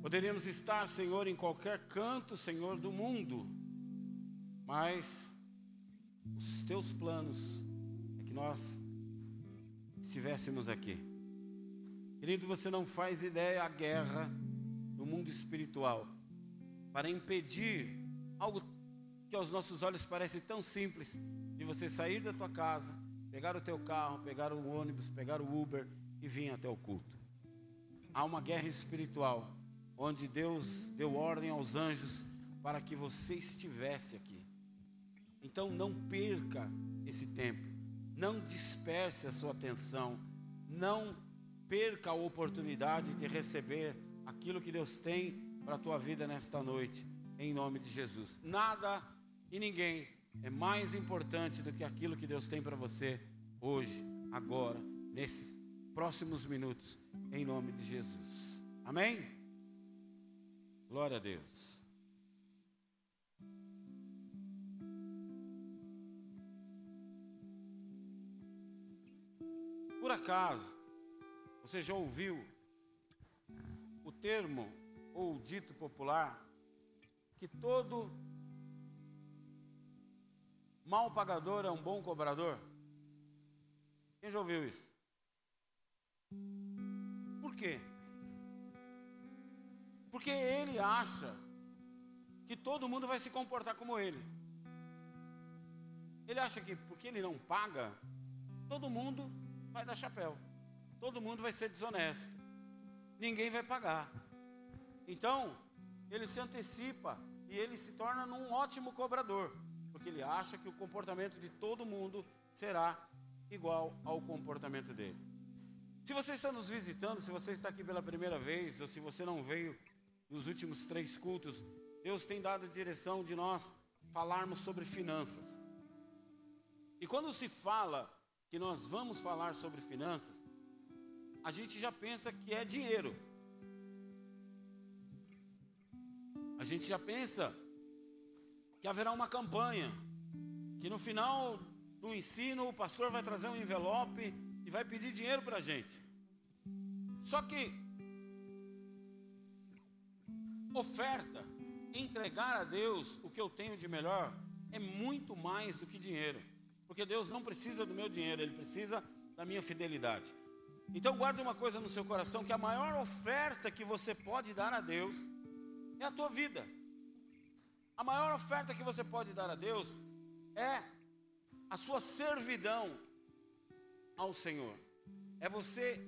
Poderíamos estar, Senhor, em qualquer canto, Senhor, do mundo, mas os teus planos é que nós estivéssemos aqui. Querido, você não faz ideia a guerra no mundo espiritual para impedir algo que aos nossos olhos parece tão simples de você sair da tua casa, pegar o teu carro, pegar o ônibus, pegar o Uber e vir até o culto. Há uma guerra espiritual onde Deus deu ordem aos anjos para que você estivesse aqui. Então não perca esse tempo, não disperse a sua atenção, não perca a oportunidade de receber aquilo que Deus tem para a tua vida nesta noite, em nome de Jesus. Nada e ninguém é mais importante do que aquilo que Deus tem para você hoje, agora, nesses próximos minutos, em nome de Jesus. Amém? Glória a Deus. Por acaso, você já ouviu o termo ou o dito popular que todo mal pagador é um bom cobrador? Quem já ouviu isso? Por quê? Porque ele acha que todo mundo vai se comportar como ele. Ele acha que porque ele não paga, todo mundo vai dar chapéu. Todo mundo vai ser desonesto. Ninguém vai pagar. Então, ele se antecipa e ele se torna um ótimo cobrador, porque ele acha que o comportamento de todo mundo será igual ao comportamento dele. Se você está nos visitando, se você está aqui pela primeira vez, ou se você não veio nos últimos três cultos, Deus tem dado direção de nós falarmos sobre finanças. E quando se fala que nós vamos falar sobre finanças, a gente já pensa que é dinheiro. A gente já pensa que haverá uma campanha, que no final do ensino o pastor vai trazer um envelope e vai pedir dinheiro para a gente. Só que oferta, entregar a Deus o que eu tenho de melhor, é muito mais do que dinheiro. Porque Deus não precisa do meu dinheiro, Ele precisa da minha fidelidade. Então guarde uma coisa no seu coração, que a maior oferta que você pode dar a Deus é a tua vida. A maior oferta que você pode dar a Deus é a sua servidão ao Senhor. É você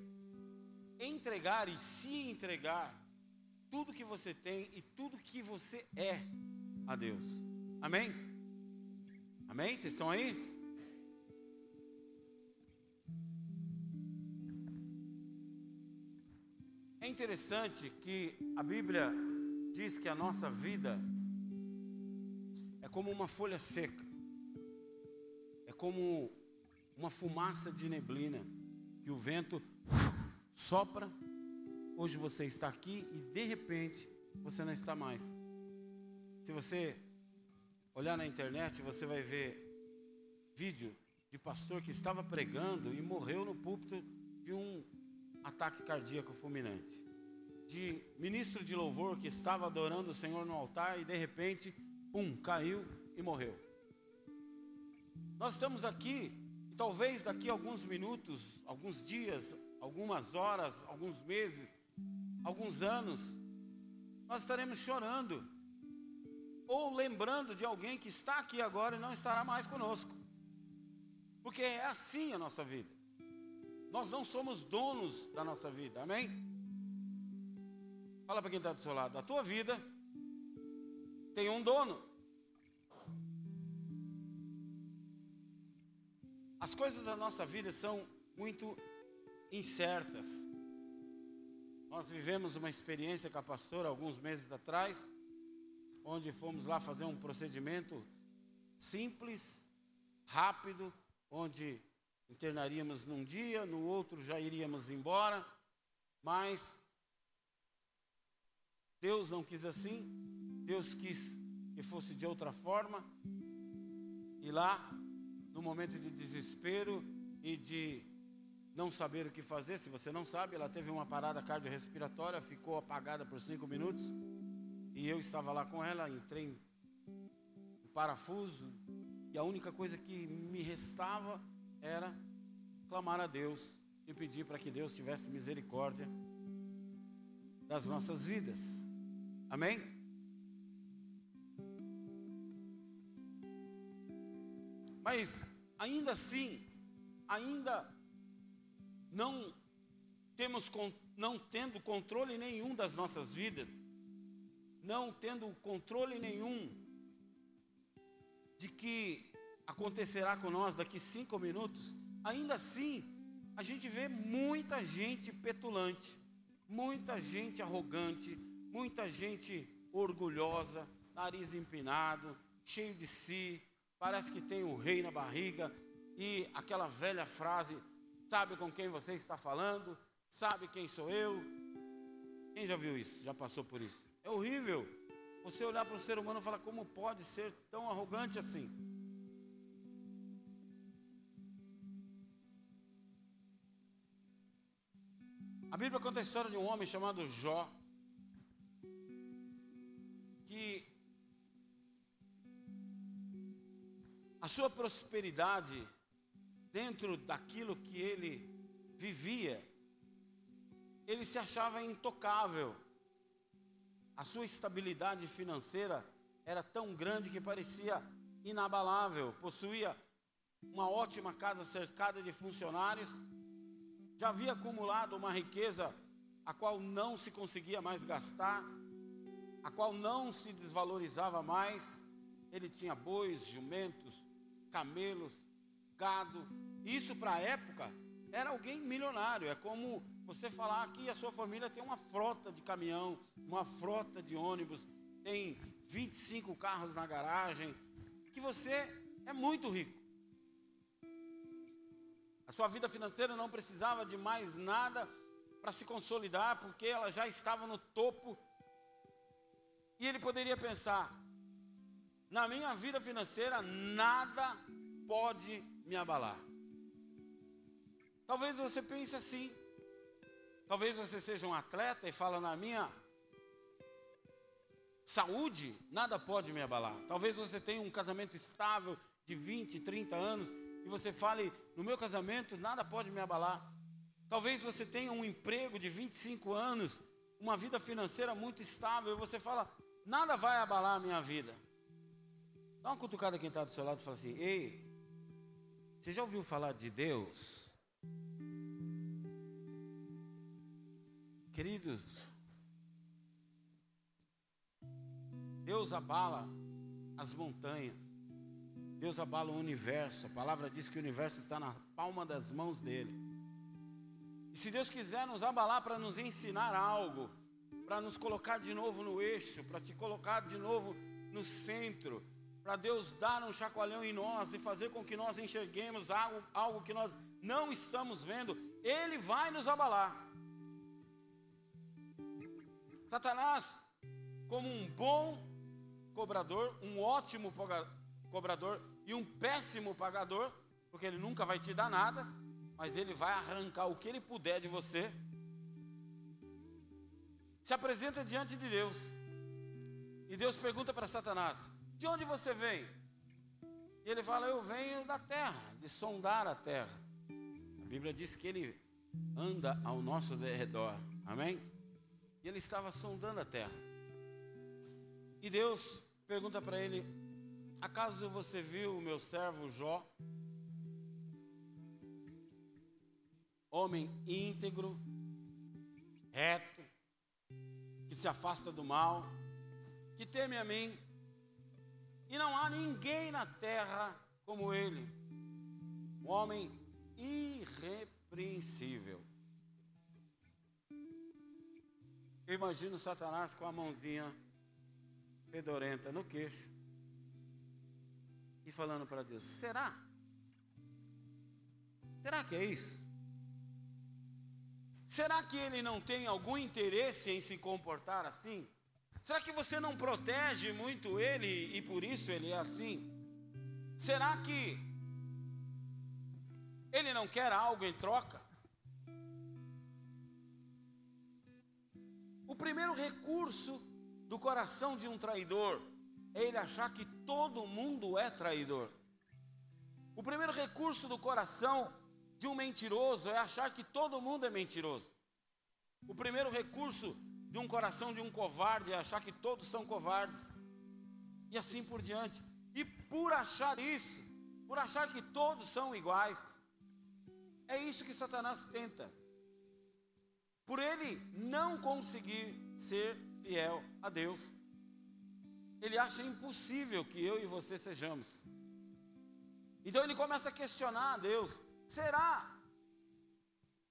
entregar e se entregar tudo que você tem e tudo que você é a Deus. Amém? Amém? Vocês estão aí? É interessante que a Bíblia diz que a nossa vida é como uma folha seca, é como uma fumaça de neblina que o vento sopra. Hoje você está aqui e de repente você não está mais. Se você olhar na internet, você vai ver vídeo de pastor que estava pregando e morreu no púlpito de um ataque cardíaco fulminante de ministro de louvor que estava adorando o Senhor no altar e de repente, um, caiu e morreu. Nós estamos aqui e talvez daqui a alguns minutos, alguns dias, algumas horas, alguns meses, alguns anos, nós estaremos chorando ou lembrando de alguém que está aqui agora e não estará mais conosco. Porque é assim a nossa vida. Nós não somos donos da nossa vida, amém? Fala para quem está do seu lado. A tua vida tem um dono. As coisas da nossa vida são muito incertas. Nós vivemos uma experiência com a pastora alguns meses atrás, onde fomos lá fazer um procedimento simples, rápido, onde internaríamos num dia, no outro já iríamos embora, mas Deus não quis assim, Deus quis que fosse de outra forma. E lá, no momento de desespero e de não saber o que fazer. Se você não sabe, ela teve uma parada cardiorrespiratória, ficou apagada por cinco minutos. E eu estava lá com ela, entrei em parafuso. E a única coisa que me restava era clamar a Deus e pedir para que Deus tivesse misericórdia das nossas vidas. Amém? Mas ainda assim, ainda não temos não tendo controle nenhum das nossas vidas, não tendo controle nenhum de que acontecerá com nós daqui cinco minutos, ainda assim a gente vê muita gente petulante, muita gente arrogante, muita gente orgulhosa, nariz empinado, cheio de si, parece que tem o um rei na barriga e aquela velha frase: sabe com quem você está falando, sabe quem sou eu. Quem já viu isso? Já passou por isso? É horrível. Você olhar para o ser humano e falar: como pode ser tão arrogante assim? A Bíblia conta a história de um homem chamado Jó, que a sua prosperidade dentro daquilo que ele vivia, ele se achava intocável. A sua estabilidade financeira era tão grande que parecia inabalável. Possuía uma ótima casa cercada de funcionários já havia acumulado uma riqueza a qual não se conseguia mais gastar, a qual não se desvalorizava mais. Ele tinha bois, jumentos, camelos, gado. Isso para a época era alguém milionário. É como você falar que a sua família tem uma frota de caminhão, uma frota de ônibus, tem 25 carros na garagem, que você é muito rico. A sua vida financeira não precisava de mais nada para se consolidar, porque ela já estava no topo. E ele poderia pensar: na minha vida financeira, nada pode me abalar. Talvez você pense assim. Talvez você seja um atleta e fala na minha saúde, nada pode me abalar. Talvez você tenha um casamento estável de 20, 30 anos e você fale: no meu casamento nada pode me abalar. Talvez você tenha um emprego de 25 anos, uma vida financeira muito estável, e você fala: nada vai abalar a minha vida. Dá uma cutucada quem está do seu lado e fala assim: ei, você já ouviu falar de Deus? Queridos, Deus abala as montanhas. Deus abala o universo. A palavra diz que o universo está na palma das mãos dele. E se Deus quiser nos abalar para nos ensinar algo, para nos colocar de novo no eixo, para te colocar de novo no centro, para Deus dar um chacoalhão em nós e fazer com que nós enxerguemos algo, algo que nós não estamos vendo, Ele vai nos abalar. Satanás, como um bom cobrador, um ótimo cobrador, e um péssimo pagador, porque ele nunca vai te dar nada, mas ele vai arrancar o que ele puder de você. Se apresenta diante de Deus. E Deus pergunta para Satanás: De onde você vem? E ele fala: Eu venho da terra, de sondar a terra. A Bíblia diz que ele anda ao nosso redor. Amém? E ele estava sondando a terra. E Deus pergunta para ele: Acaso você viu o meu servo Jó? Homem íntegro, reto, que se afasta do mal, que teme a mim, e não há ninguém na terra como ele, um homem irrepreensível. Eu imagino Satanás com a mãozinha fedorenta no queixo, e falando para Deus: será? Será que é isso? Será que ele não tem algum interesse em se comportar assim? Será que você não protege muito ele e por isso ele é assim? Será que ele não quer algo em troca? Primeiro recurso do coração de um traidor é ele achar que todo mundo é traidor. O primeiro recurso do coração de um mentiroso é achar que todo mundo é mentiroso. O primeiro recurso de um coração de um covarde é achar que todos são covardes. E assim por diante. E por achar isso, por achar que todos são iguais, é isso que Satanás tenta. Por ele não conseguir ser fiel a Deus. Ele acha impossível que eu e você sejamos. Então ele começa a questionar a Deus: será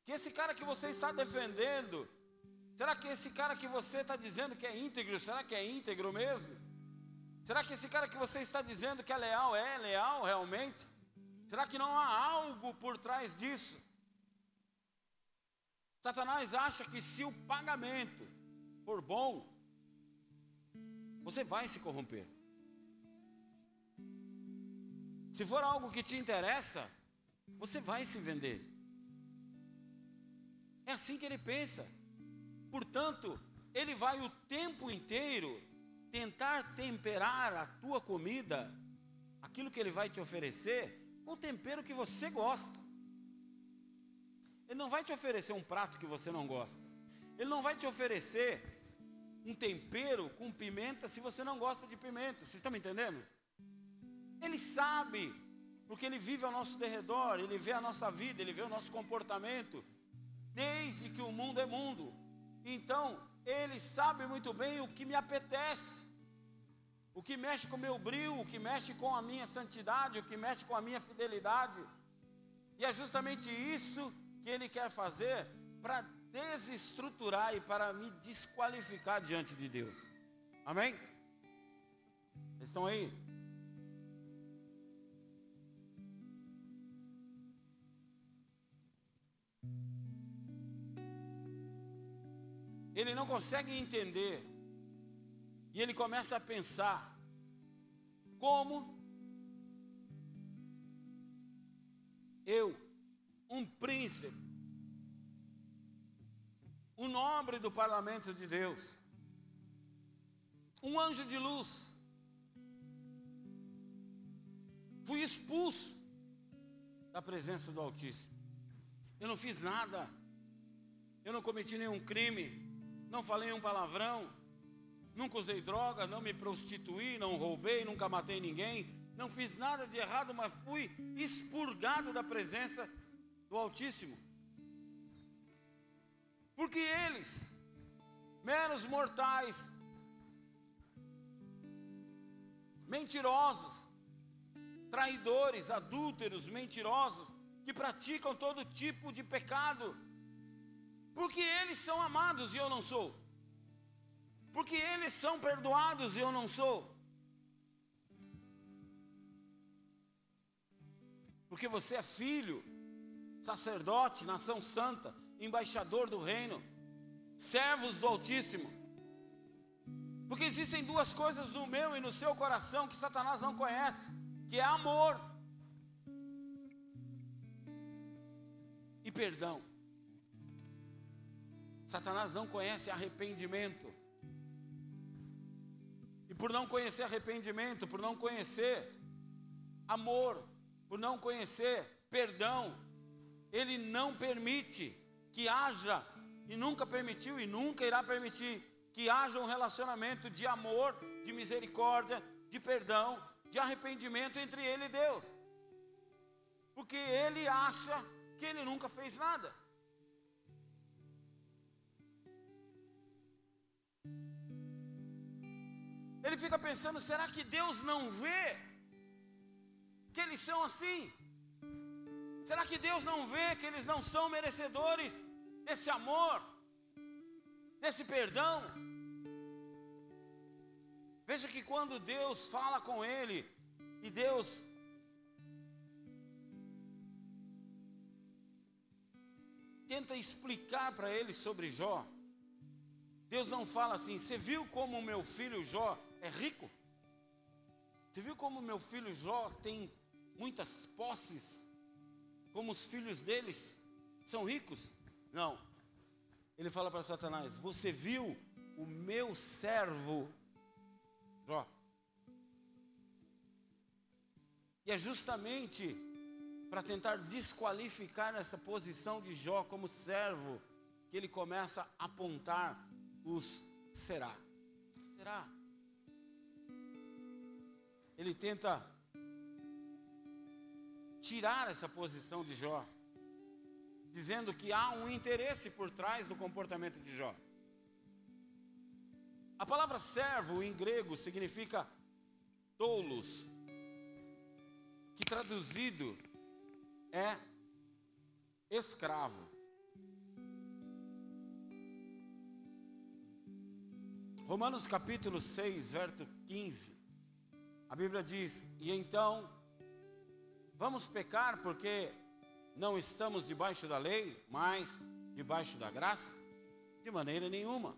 que esse cara que você está defendendo, será que esse cara que você está dizendo que é íntegro, será que é íntegro mesmo? Será que esse cara que você está dizendo que é leal, é leal realmente? Será que não há algo por trás disso? Satanás acha que se o pagamento for bom, você vai se corromper. Se for algo que te interessa, você vai se vender. É assim que ele pensa. Portanto, ele vai o tempo inteiro tentar temperar a tua comida, aquilo que ele vai te oferecer, com o tempero que você gosta. Ele não vai te oferecer um prato que você não gosta. Ele não vai te oferecer um tempero com pimenta se você não gosta de pimenta. Vocês estão me entendendo? Ele sabe, porque ele vive ao nosso derredor, ele vê a nossa vida, ele vê o nosso comportamento, desde que o mundo é mundo. Então, ele sabe muito bem o que me apetece, o que mexe com o meu brilho, o que mexe com a minha santidade, o que mexe com a minha fidelidade. E é justamente isso que ele quer fazer para desestruturar e para me desqualificar diante de Deus. Amém? estão aí? Ele não consegue entender. E ele começa a pensar como eu, um príncipe, um nobre do parlamento de Deus, um anjo de luz. Fui expulso da presença do Altíssimo. Eu não fiz nada, eu não cometi nenhum crime, não falei um palavrão, nunca usei droga, não me prostituí, não roubei, nunca matei ninguém, não fiz nada de errado, mas fui expurgado da presença do Altíssimo. Porque eles, meros mortais, mentirosos, traidores, adúlteros, mentirosos, que praticam todo tipo de pecado, porque eles são amados e eu não sou, porque eles são perdoados e eu não sou, porque você é filho, sacerdote, nação santa, embaixador do reino, servos do Altíssimo. Porque existem duas coisas no meu e no seu coração que Satanás não conhece, que é amor e perdão. Satanás não conhece arrependimento. E por não conhecer arrependimento, por não conhecer amor, por não conhecer perdão, ele não permite que haja, e nunca permitiu e nunca irá permitir, que haja um relacionamento de amor, de misericórdia, de perdão, de arrependimento entre ele e Deus. Porque ele acha que ele nunca fez nada. Ele fica pensando: será que Deus não vê que eles são assim? Será que Deus não vê que eles não são merecedores desse amor, desse perdão? Veja que quando Deus fala com ele, e Deus tenta explicar para ele sobre Jó, Deus não fala assim: Você viu como o meu filho Jó é rico? Você viu como o meu filho Jó tem muitas posses? Como os filhos deles são ricos? Não. Ele fala para Satanás: Você viu o meu servo Jó. E é justamente para tentar desqualificar essa posição de Jó como servo que ele começa a apontar os será. Será? Ele tenta tirar essa posição de Jó, dizendo que há um interesse por trás do comportamento de Jó. A palavra servo em grego significa tolos, que traduzido é escravo. Romanos capítulo 6, verso 15. A Bíblia diz: E então, vamos pecar porque não estamos debaixo da lei, mas debaixo da graça? De maneira nenhuma.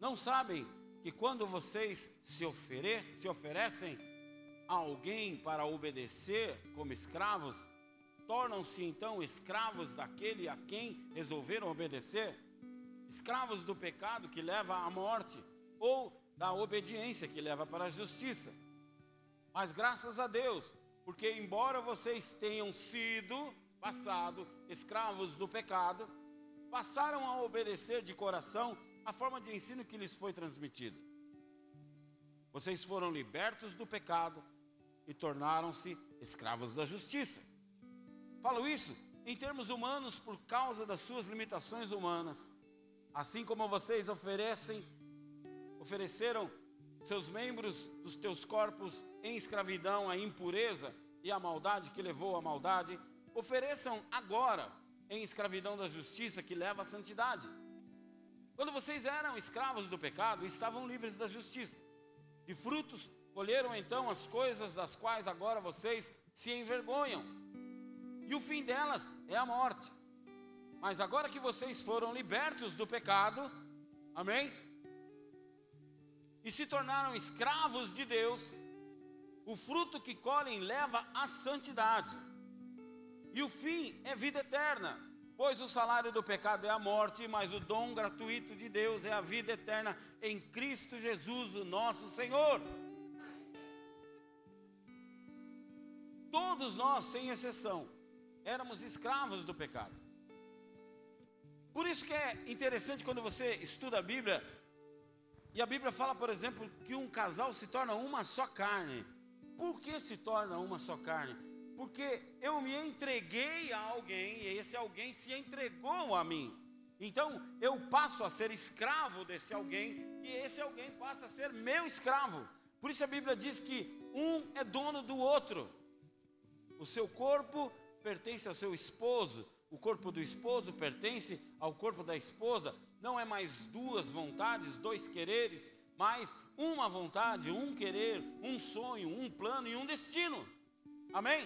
Não sabem que quando vocês se, oferecem, se oferecem a alguém para obedecer como escravos, tornam-se então escravos daquele a quem resolveram obedecer? Escravos do pecado que leva à morte ou da obediência que leva para a justiça. Mas graças a Deus, porque embora vocês tenham sido passado escravos do pecado, passaram a obedecer de coração a forma de ensino que lhes foi transmitida. Vocês foram libertos do pecado e tornaram-se escravos da justiça. Falo isso em termos humanos por causa das suas limitações humanas. Assim como vocês oferecem ofereceram seus membros dos teus corpos em escravidão à impureza e à maldade que levou à maldade, ofereçam agora em escravidão da justiça que leva à santidade. Quando vocês eram escravos do pecado, estavam livres da justiça. E frutos colheram então as coisas das quais agora vocês se envergonham. E o fim delas é a morte. Mas agora que vocês foram libertos do pecado, amém? E se tornaram escravos de Deus, o fruto que colhem leva à santidade. E o fim é vida eterna, pois o salário do pecado é a morte, mas o dom gratuito de Deus é a vida eterna em Cristo Jesus, o nosso Senhor. Todos nós, sem exceção, éramos escravos do pecado. Por isso que é interessante quando você estuda a Bíblia, e a Bíblia fala, por exemplo, que um casal se torna uma só carne. Por que se torna uma só carne? Porque eu me entreguei a alguém e esse alguém se entregou a mim. Então eu passo a ser escravo desse alguém e esse alguém passa a ser meu escravo. Por isso a Bíblia diz que um é dono do outro. O seu corpo pertence ao seu esposo, o corpo do esposo pertence ao corpo da esposa não é mais duas vontades, dois quereres, mas uma vontade, um querer, um sonho, um plano e um destino. Amém?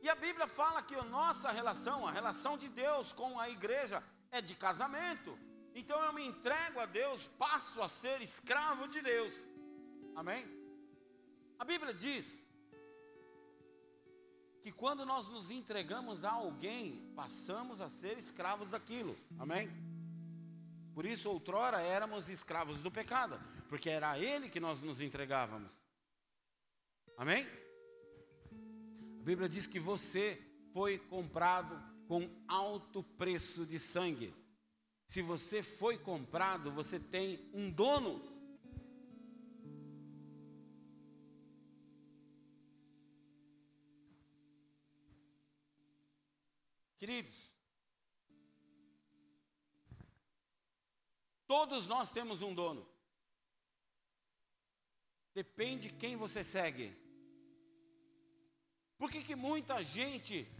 E a Bíblia fala que a nossa relação, a relação de Deus com a igreja, é de casamento. Então eu me entrego a Deus, passo a ser escravo de Deus. Amém? A Bíblia diz que quando nós nos entregamos a alguém, passamos a ser escravos daquilo. Amém? Por isso, outrora éramos escravos do pecado, porque era a ele que nós nos entregávamos. Amém? A Bíblia diz que você foi comprado com alto preço de sangue. Se você foi comprado, você tem um dono. Queridos, todos nós temos um dono. Depende quem você segue. Por que, que muita gente,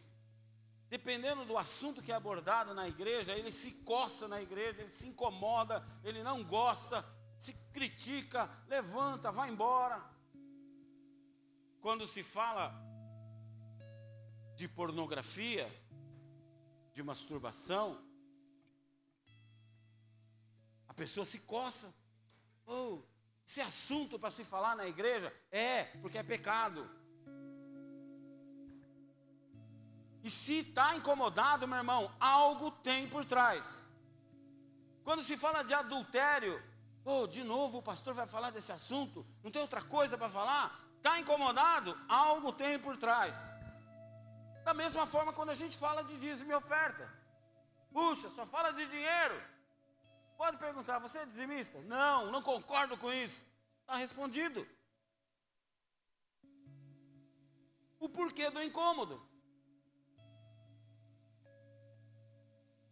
dependendo do assunto que é abordado na igreja, ele se coça na igreja, ele se incomoda, ele não gosta, se critica, levanta, vai embora. Quando se fala de pornografia, de masturbação, a pessoa se coça. Oh, esse assunto para se falar na igreja? É, porque é pecado. E se está incomodado, meu irmão, algo tem por trás. Quando se fala de adultério, oh, de novo o pastor vai falar desse assunto, não tem outra coisa para falar? Está incomodado? Algo tem por trás. Da mesma forma, quando a gente fala de dízimo e oferta, puxa, só fala de dinheiro. Pode perguntar, você é dizimista? Não, não concordo com isso. Está respondido. O porquê do incômodo?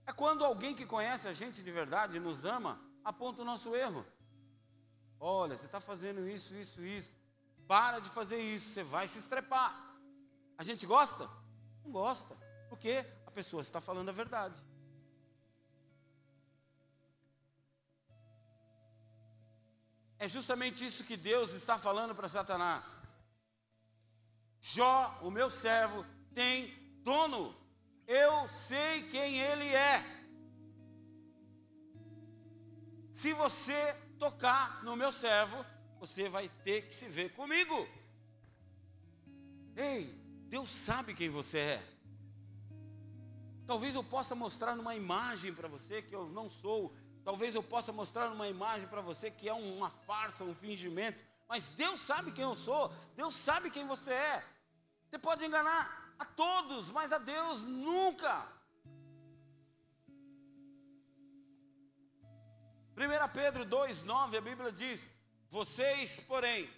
É quando alguém que conhece a gente de verdade, nos ama, aponta o nosso erro. Olha, você está fazendo isso, isso, isso. Para de fazer isso, você vai se estrepar. A gente gosta? Não gosta. Porque a pessoa está falando a verdade. É justamente isso que Deus está falando para Satanás. Jó, o meu servo, tem dono eu sei quem Ele é. Se você tocar no meu servo, você vai ter que se ver comigo. Ei, Deus sabe quem você é. Talvez eu possa mostrar numa imagem para você que eu não sou. Talvez eu possa mostrar numa imagem para você que é uma farsa, um fingimento. Mas Deus sabe quem eu sou. Deus sabe quem você é. Você pode enganar a todos, mas a Deus nunca. 1 Pedro 2,9, a Bíblia diz: Vocês, porém,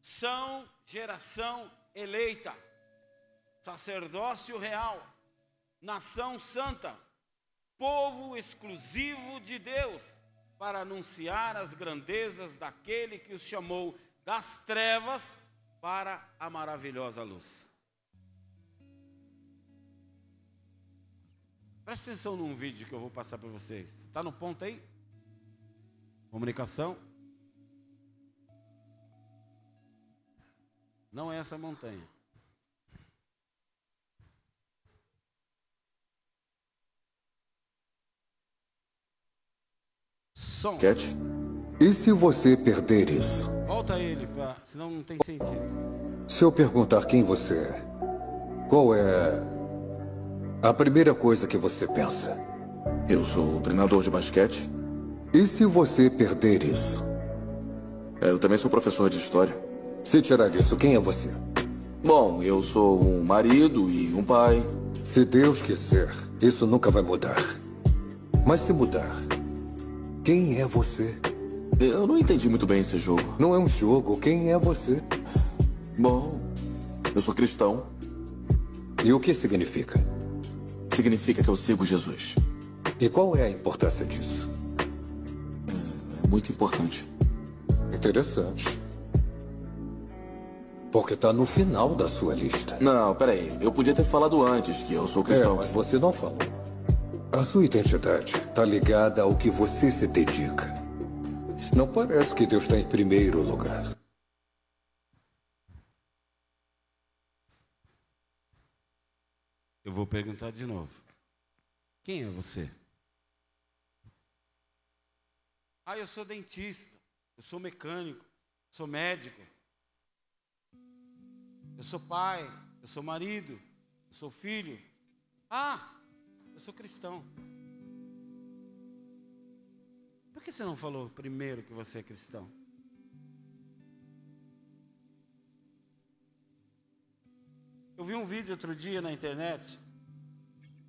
são geração eleita, sacerdócio real, nação santa, povo exclusivo de Deus, para anunciar as grandezas daquele que os chamou das trevas para a maravilhosa luz. Presta atenção num vídeo que eu vou passar para vocês. Está no ponto aí? Comunicação. Não é essa montanha. Som. Cat, e se você perder isso? Volta ele, pra, senão não tem sentido. Se eu perguntar quem você é, qual é a primeira coisa que você pensa. Eu sou treinador de basquete. E se você perder isso? Eu também sou professor de história. Se tirar isso, quem é você? Bom, eu sou um marido e um pai. Se Deus quiser, isso nunca vai mudar. Mas se mudar, quem é você? Eu não entendi muito bem esse jogo. Não é um jogo. Quem é você? Bom, eu sou cristão. E o que significa? significa que eu sigo Jesus. E qual é a importância disso? É, é muito importante. Interessante. Porque está no final da sua lista. Não, peraí. Eu podia ter falado antes que eu sou cristão. É, mas você não falou. A sua identidade está ligada ao que você se dedica. Não parece que Deus está em primeiro lugar. Eu vou perguntar de novo. Quem é você? Ah, eu sou dentista, eu sou mecânico, sou médico, eu sou pai, eu sou marido, eu sou filho. Ah, eu sou cristão. Por que você não falou primeiro que você é cristão? Eu vi um vídeo outro dia na internet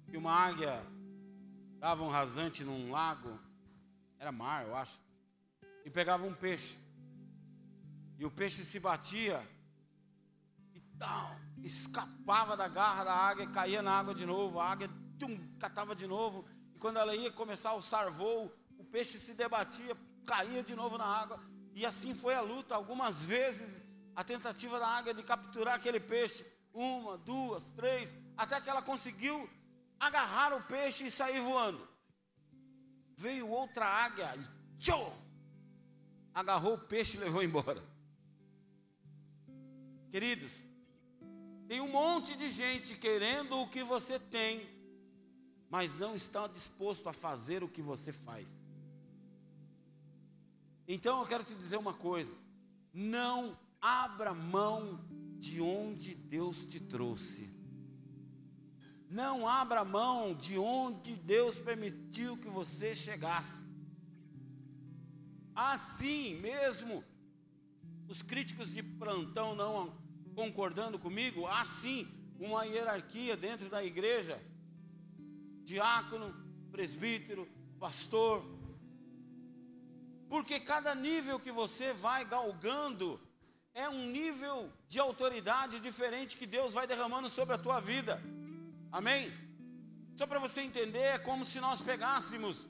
que uma águia dava um rasante num lago, era mar, eu acho, e pegava um peixe. E o peixe se batia e tal, escapava da garra da águia, caía na água de novo, a águia tum, catava de novo, e quando ela ia começar alçar voo, o peixe se debatia, caía de novo na água, e assim foi a luta, algumas vezes a tentativa da águia de capturar aquele peixe, uma, duas, três, até que ela conseguiu agarrar o peixe e sair voando. Veio outra águia e tchou, agarrou o peixe e levou embora. Queridos, tem um monte de gente querendo o que você tem, mas não está disposto a fazer o que você faz. Então eu quero te dizer uma coisa: não abra mão de onde Deus te trouxe. Não abra mão de onde Deus permitiu que você chegasse. Assim mesmo, os críticos de plantão não concordando comigo, há sim uma hierarquia dentro da igreja: diácono, presbítero, pastor. Porque cada nível que você vai galgando é um nível de autoridade diferente que Deus vai derramando sobre a tua vida. Amém? Só para você entender, é como se nós pegássemos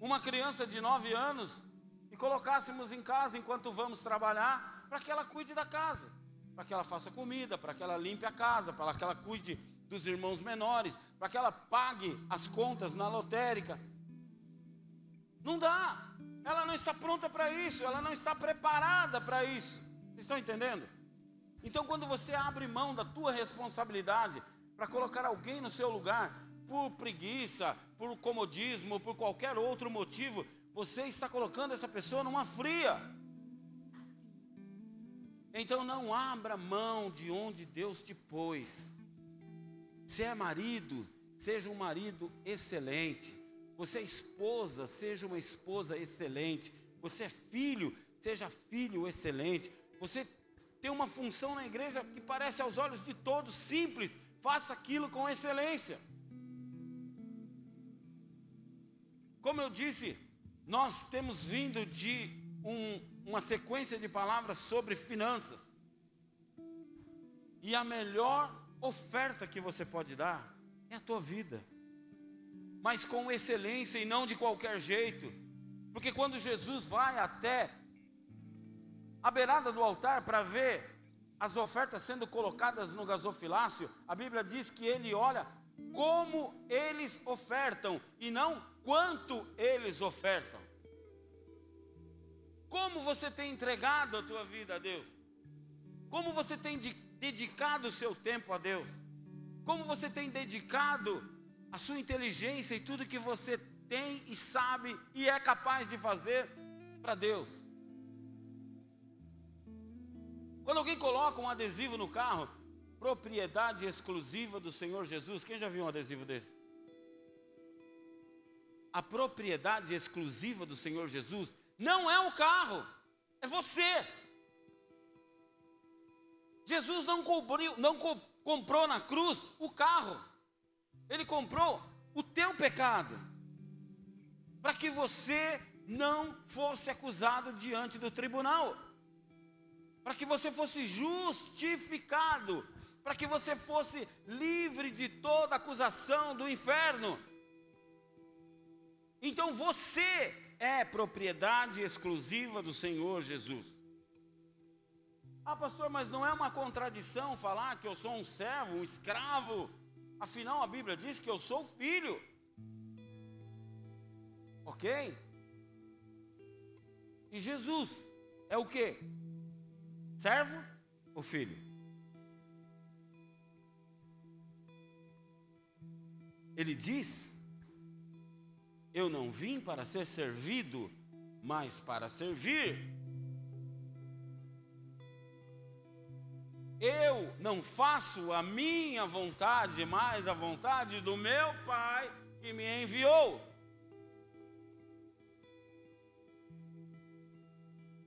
uma criança de 9 anos e colocássemos em casa enquanto vamos trabalhar, para que ela cuide da casa, para que ela faça comida, para que ela limpe a casa, para que ela cuide dos irmãos menores, para que ela pague as contas na lotérica. Não dá. Ela não está pronta para isso, ela não está preparada para isso. Vocês estão entendendo? Então, quando você abre mão da tua responsabilidade para colocar alguém no seu lugar, por preguiça, por comodismo, por qualquer outro motivo, você está colocando essa pessoa numa fria. Então não abra mão de onde Deus te pôs. Se é marido, seja um marido excelente. Você é esposa, seja uma esposa excelente. Você é filho, seja filho excelente. Você tem uma função na igreja que parece aos olhos de todos simples. Faça aquilo com excelência. Como eu disse, nós temos vindo de um, uma sequência de palavras sobre finanças. E a melhor oferta que você pode dar é a tua vida, mas com excelência e não de qualquer jeito, porque quando Jesus vai até a beirada do altar para ver as ofertas sendo colocadas no gasofilácio, a Bíblia diz que ele olha como eles ofertam e não quanto eles ofertam. Como você tem entregado a tua vida a Deus? Como você tem de, dedicado o seu tempo a Deus? Como você tem dedicado a sua inteligência e tudo que você tem e sabe e é capaz de fazer para Deus? Quando alguém coloca um adesivo no carro, propriedade exclusiva do Senhor Jesus, quem já viu um adesivo desse? a propriedade exclusiva do Senhor Jesus não é o carro, é você. Jesus não, cobriu, não co comprou na cruz o carro, ele comprou o teu pecado, para que você não fosse acusado diante do tribunal, para que você fosse justificado, para que você fosse livre de toda acusação do inferno. Então você é propriedade exclusiva do Senhor Jesus. Ah, pastor, mas não é uma contradição falar que eu sou um servo, um escravo? Afinal, a Bíblia diz que eu sou filho. Ok? E Jesus é o que? Servo ou filho? Ele diz eu não vim para ser servido, mas para servir. Eu não faço a minha vontade, mas a vontade do meu Pai que me enviou.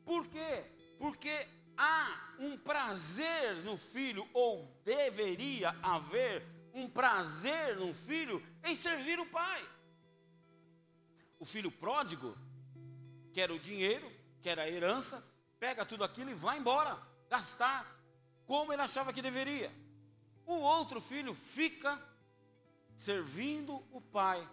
Por quê? Porque há um prazer no filho, ou deveria haver um prazer no filho em servir o pai. O filho pródigo quer o dinheiro, quer a herança, pega tudo aquilo e vai embora, gastar como ele achava que deveria. O outro filho fica servindo o pai,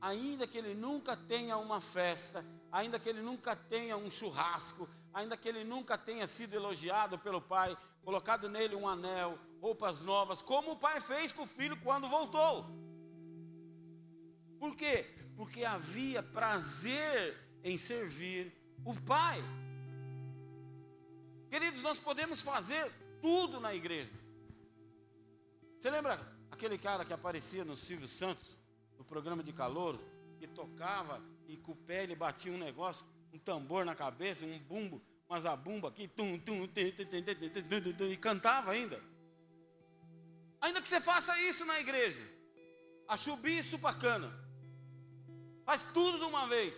ainda que ele nunca tenha uma festa, ainda que ele nunca tenha um churrasco, ainda que ele nunca tenha sido elogiado pelo pai, colocado nele um anel, roupas novas, como o pai fez com o filho quando voltou. Por quê? Porque havia prazer em servir o Pai. Queridos, nós podemos fazer tudo na igreja. Você lembra aquele cara que aparecia no Silvio Santos, no programa de calouros, que tocava e com o pé ele batia um negócio, um tambor na cabeça, um bumbo, uma zabumba aqui, tum, tum, e cantava ainda. Ainda que você faça isso na igreja, a chubi e supacana, faz tudo de uma vez.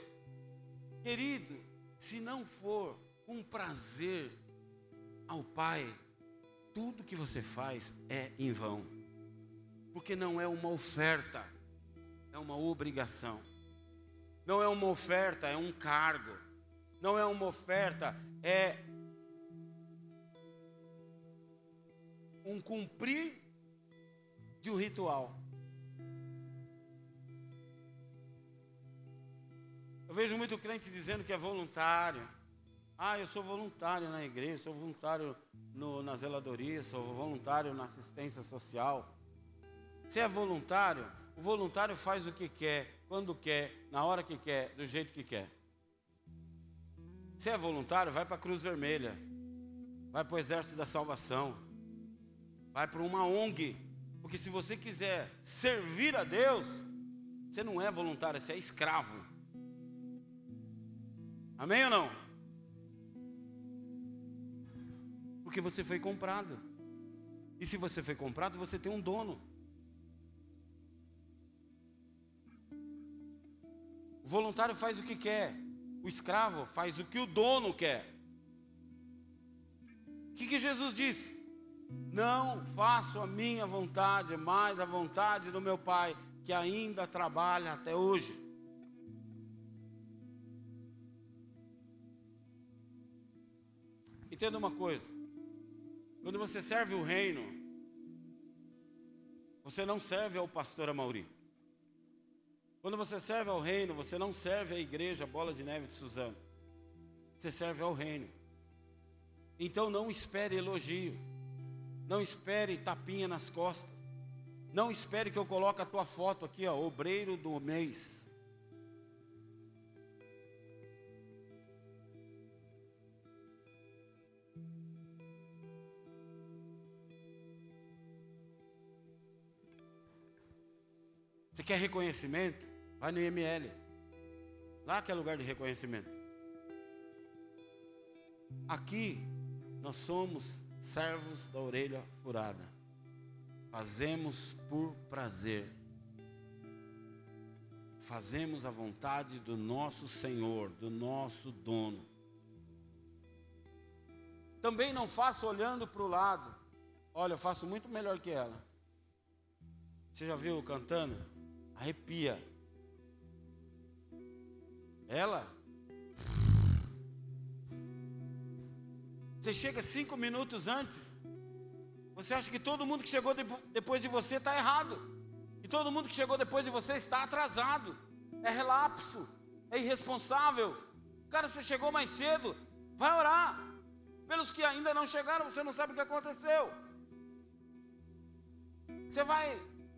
Querido, se não for com prazer ao Pai, tudo que você faz é em vão, porque não é uma oferta, é uma obrigação. Não é uma oferta, é um cargo. Não é uma oferta, é um cumprir de um ritual. Eu vejo muito crente dizendo que é voluntário. Ah, eu sou voluntário na igreja, sou voluntário no, na zeladoria, sou voluntário na assistência social. Se é voluntário, o voluntário faz o que quer, quando quer, na hora que quer, do jeito que quer. Se é voluntário, vai para a Cruz Vermelha, vai para o Exército da Salvação, vai para uma ONG, porque se você quiser servir a Deus, você não é voluntário, você é escravo. Amém ou não? Porque você foi comprado. E se você foi comprado, você tem um dono. O voluntário faz o que quer, o escravo faz o que o dono quer. O que, que Jesus disse? Não faço a minha vontade, mas a vontade do meu Pai, que ainda trabalha até hoje. Entenda uma coisa: quando você serve o reino, você não serve ao pastor Amauri. Quando você serve ao reino, você não serve à igreja Bola de Neve de Suzano. Você serve ao reino. Então não espere elogio. Não espere tapinha nas costas. Não espere que eu coloque a tua foto aqui, ó, obreiro do mês. Você quer reconhecimento? Vai no IML. Lá que é lugar de reconhecimento. Aqui nós somos servos da orelha furada. Fazemos por prazer. Fazemos a vontade do nosso Senhor, do nosso dono. Também não faço olhando para o lado. Olha, eu faço muito melhor que ela. Você já viu cantando? Arrepia. Ela. Você chega cinco minutos antes. Você acha que todo mundo que chegou depois de você está errado. E todo mundo que chegou depois de você está atrasado. É relapso. É irresponsável. Cara, você chegou mais cedo. Vai orar. Pelos que ainda não chegaram, você não sabe o que aconteceu. Você vai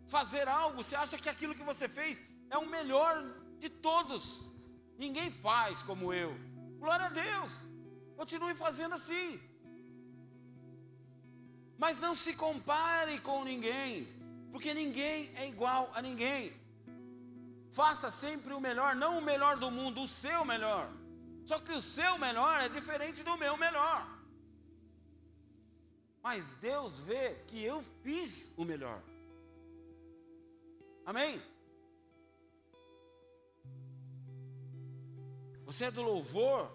fazer algo, você acha que aquilo que você fez é o melhor de todos. Ninguém faz como eu. Glória a Deus. Continue fazendo assim. Mas não se compare com ninguém, porque ninguém é igual a ninguém. Faça sempre o melhor, não o melhor do mundo, o seu melhor. Só que o seu melhor é diferente do meu melhor. Mas Deus vê que eu fiz o melhor. Amém? Você é do louvor.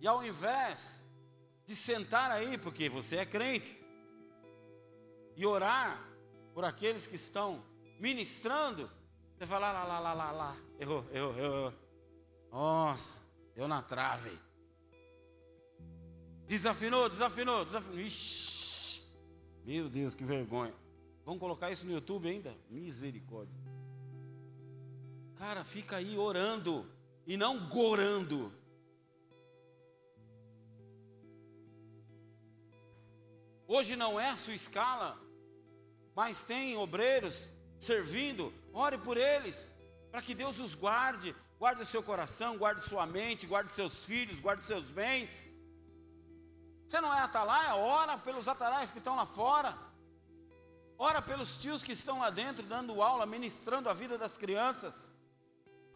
E ao invés de sentar aí, porque você é crente, e orar por aqueles que estão ministrando, você fala lá, lá, lá, lá, lá, errou, errou, errou. Nossa, deu na trave. Desafinou, desafinou, desafinou. Ixi, meu Deus, que vergonha. Vamos colocar isso no YouTube ainda? Misericórdia. Cara, fica aí orando e não gorando. Hoje não é a sua escala, mas tem obreiros servindo. Ore por eles, para que Deus os guarde. Guarde o seu coração, guarde sua mente, guarde seus filhos, guarde seus bens. Você não é atalaia? Ora pelos atalaias que estão lá fora. Ora pelos tios que estão lá dentro dando aula, ministrando a vida das crianças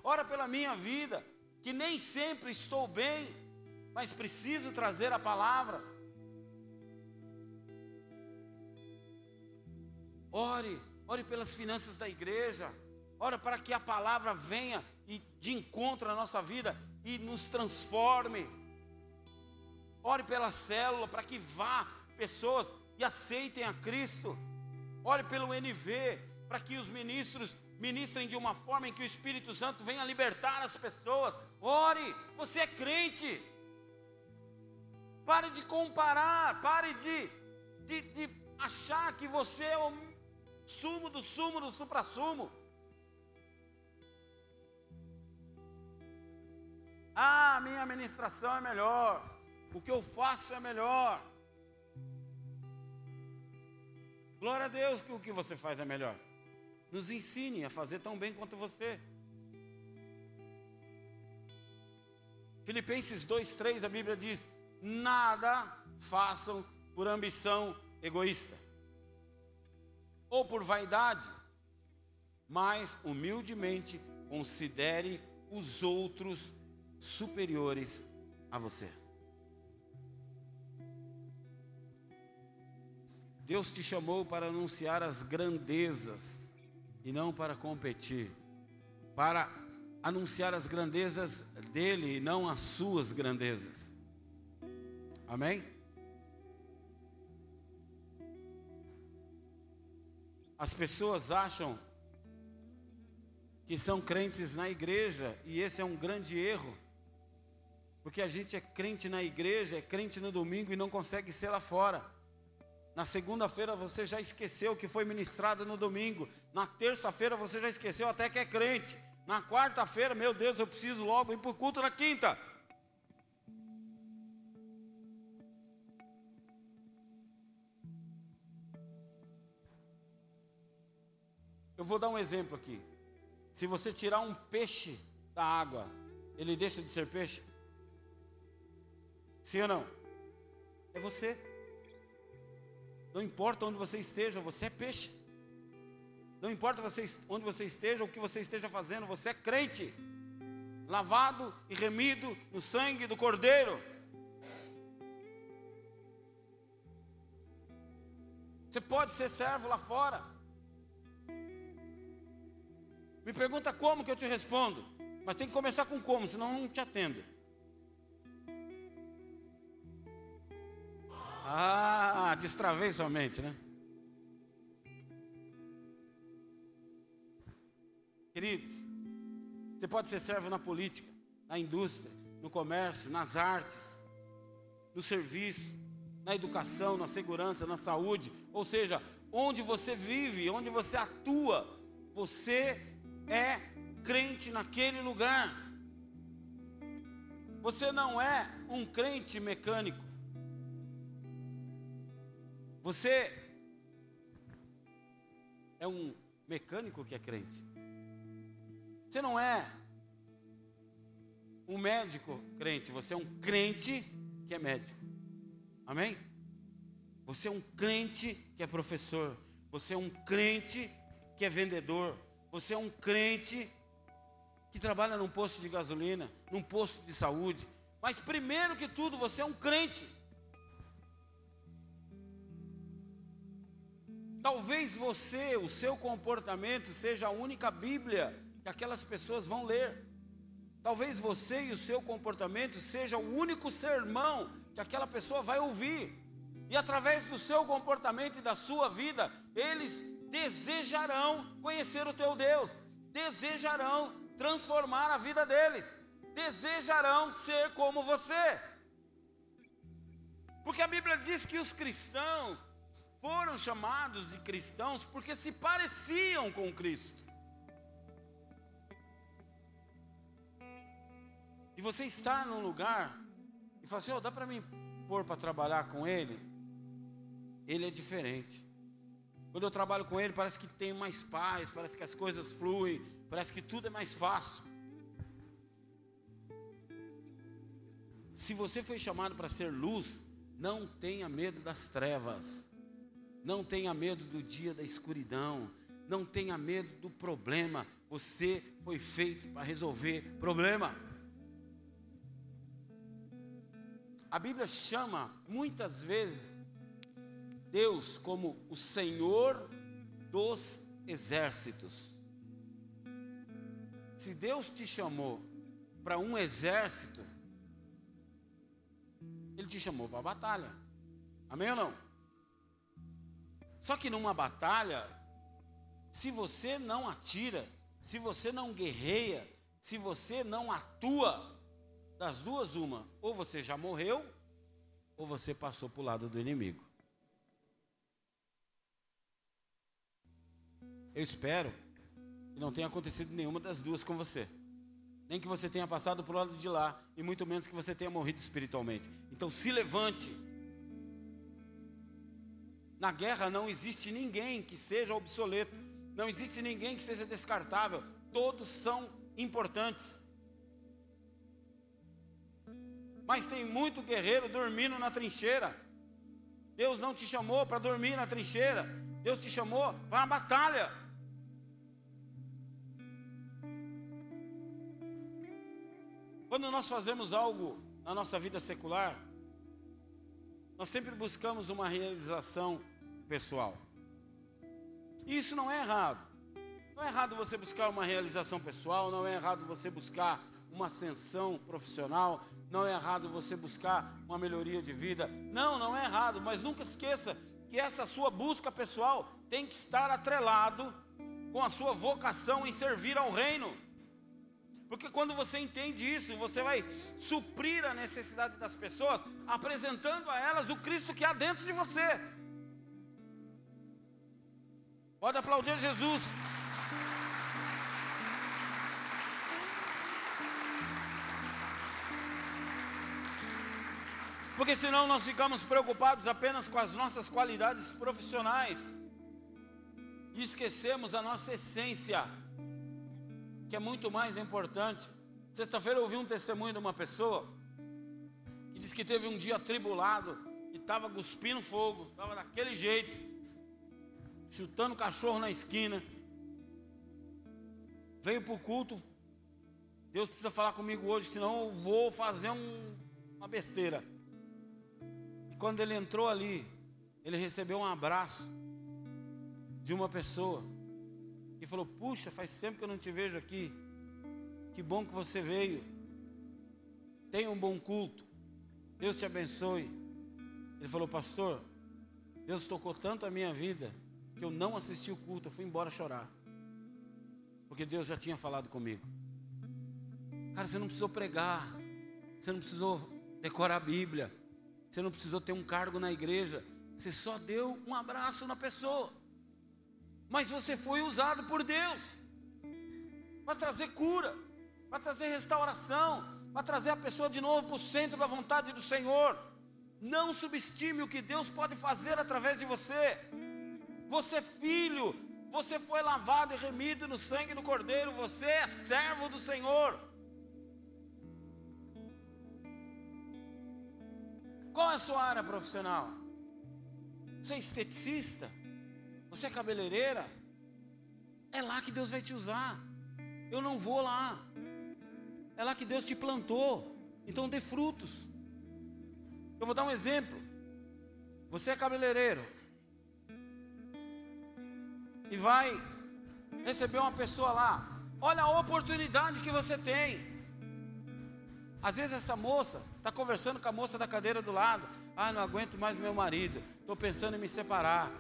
ora pela minha vida, que nem sempre estou bem, mas preciso trazer a palavra. Ore, ore pelas finanças da igreja. Ore para que a palavra venha e de encontro à nossa vida e nos transforme. Ore pela célula para que vá pessoas e aceitem a Cristo. Ore pelo NV para que os ministros ministrem de uma forma em que o Espírito Santo venha libertar as pessoas. Ore, você é crente. Pare de comparar, pare de, de, de achar que você é o sumo do sumo do supra-sumo. Ah, minha administração é melhor. O que eu faço é melhor. Glória a Deus que o que você faz é melhor. Nos ensine a fazer tão bem quanto você. Filipenses 2:3 a Bíblia diz: "Nada façam por ambição egoísta ou por vaidade, mas humildemente considere os outros superiores a você. Deus te chamou para anunciar as grandezas e não para competir, para anunciar as grandezas dele e não as suas grandezas. Amém? As pessoas acham que são crentes na igreja, e esse é um grande erro. Porque a gente é crente na igreja, é crente no domingo e não consegue ser lá fora. Na segunda-feira você já esqueceu que foi ministrado no domingo. Na terça-feira você já esqueceu até que é crente. Na quarta-feira, meu Deus, eu preciso logo ir para o culto na quinta. Eu vou dar um exemplo aqui. Se você tirar um peixe da água, ele deixa de ser peixe? Sim ou não? É você. Não importa onde você esteja, você é peixe. Não importa você, onde você esteja, o que você esteja fazendo, você é crente. Lavado e remido no sangue do Cordeiro. Você pode ser servo lá fora. Me pergunta como que eu te respondo. Mas tem que começar com como, senão eu não te atendo. Ah, destravei somente, né? Queridos, você pode ser servo na política, na indústria, no comércio, nas artes, no serviço, na educação, na segurança, na saúde, ou seja, onde você vive, onde você atua, você é crente naquele lugar. Você não é um crente mecânico. Você é um mecânico que é crente. Você não é um médico crente, você é um crente que é médico. Amém? Você é um crente que é professor. Você é um crente que é vendedor. Você é um crente que trabalha num posto de gasolina, num posto de saúde. Mas primeiro que tudo, você é um crente. Talvez você, o seu comportamento seja a única Bíblia que aquelas pessoas vão ler. Talvez você e o seu comportamento seja o único sermão que aquela pessoa vai ouvir. E através do seu comportamento e da sua vida, eles desejarão conhecer o teu Deus, desejarão transformar a vida deles, desejarão ser como você. Porque a Bíblia diz que os cristãos foram chamados de cristãos porque se pareciam com Cristo. E você está num lugar e fala assim: oh, dá para mim pôr para trabalhar com ele? Ele é diferente. Quando eu trabalho com Ele, parece que tem mais paz, parece que as coisas fluem, parece que tudo é mais fácil. Se você foi chamado para ser luz, não tenha medo das trevas, não tenha medo do dia da escuridão, não tenha medo do problema. Você foi feito para resolver problema. A Bíblia chama muitas vezes Deus como o Senhor dos exércitos. Se Deus te chamou para um exército, Ele te chamou para a batalha. Amém ou não? Só que numa batalha, se você não atira, se você não guerreia, se você não atua, das duas, uma, ou você já morreu, ou você passou para o lado do inimigo. Eu espero que não tenha acontecido nenhuma das duas com você. Nem que você tenha passado para o lado de lá, e muito menos que você tenha morrido espiritualmente. Então se levante. Na guerra não existe ninguém que seja obsoleto, não existe ninguém que seja descartável, todos são importantes. Mas tem muito guerreiro dormindo na trincheira. Deus não te chamou para dormir na trincheira, Deus te chamou para a batalha. Quando nós fazemos algo na nossa vida secular, nós sempre buscamos uma realização pessoal. E isso não é errado. Não é errado você buscar uma realização pessoal, não é errado você buscar uma ascensão profissional, não é errado você buscar uma melhoria de vida. Não, não é errado, mas nunca esqueça que essa sua busca pessoal tem que estar atrelado com a sua vocação em servir ao reino. Porque quando você entende isso, você vai suprir a necessidade das pessoas, apresentando a elas o Cristo que há dentro de você. Pode aplaudir Jesus. Porque senão nós ficamos preocupados apenas com as nossas qualidades profissionais e esquecemos a nossa essência que é muito mais importante. Sexta-feira eu ouvi um testemunho de uma pessoa que disse que teve um dia atribulado e estava cuspindo fogo, estava daquele jeito, chutando cachorro na esquina. Veio para o culto. Deus precisa falar comigo hoje, senão eu vou fazer um, uma besteira. E quando ele entrou ali, ele recebeu um abraço de uma pessoa e falou: Puxa, faz tempo que eu não te vejo aqui. Que bom que você veio. Tenha um bom culto. Deus te abençoe. Ele falou: Pastor, Deus tocou tanto a minha vida que eu não assisti o culto, eu fui embora chorar. Porque Deus já tinha falado comigo. Cara, você não precisou pregar, você não precisou decorar a Bíblia, você não precisou ter um cargo na igreja, você só deu um abraço na pessoa. Mas você foi usado por Deus para trazer cura, para trazer restauração, para trazer a pessoa de novo para o centro da vontade do Senhor. Não subestime o que Deus pode fazer através de você. Você é filho, você foi lavado e remido no sangue do Cordeiro, você é servo do Senhor. Qual é a sua área profissional? Você é esteticista? Você é cabeleireira? É lá que Deus vai te usar. Eu não vou lá. É lá que Deus te plantou. Então dê frutos. Eu vou dar um exemplo. Você é cabeleireiro. E vai receber uma pessoa lá. Olha a oportunidade que você tem. Às vezes essa moça está conversando com a moça da cadeira do lado. Ah, não aguento mais meu marido. Estou pensando em me separar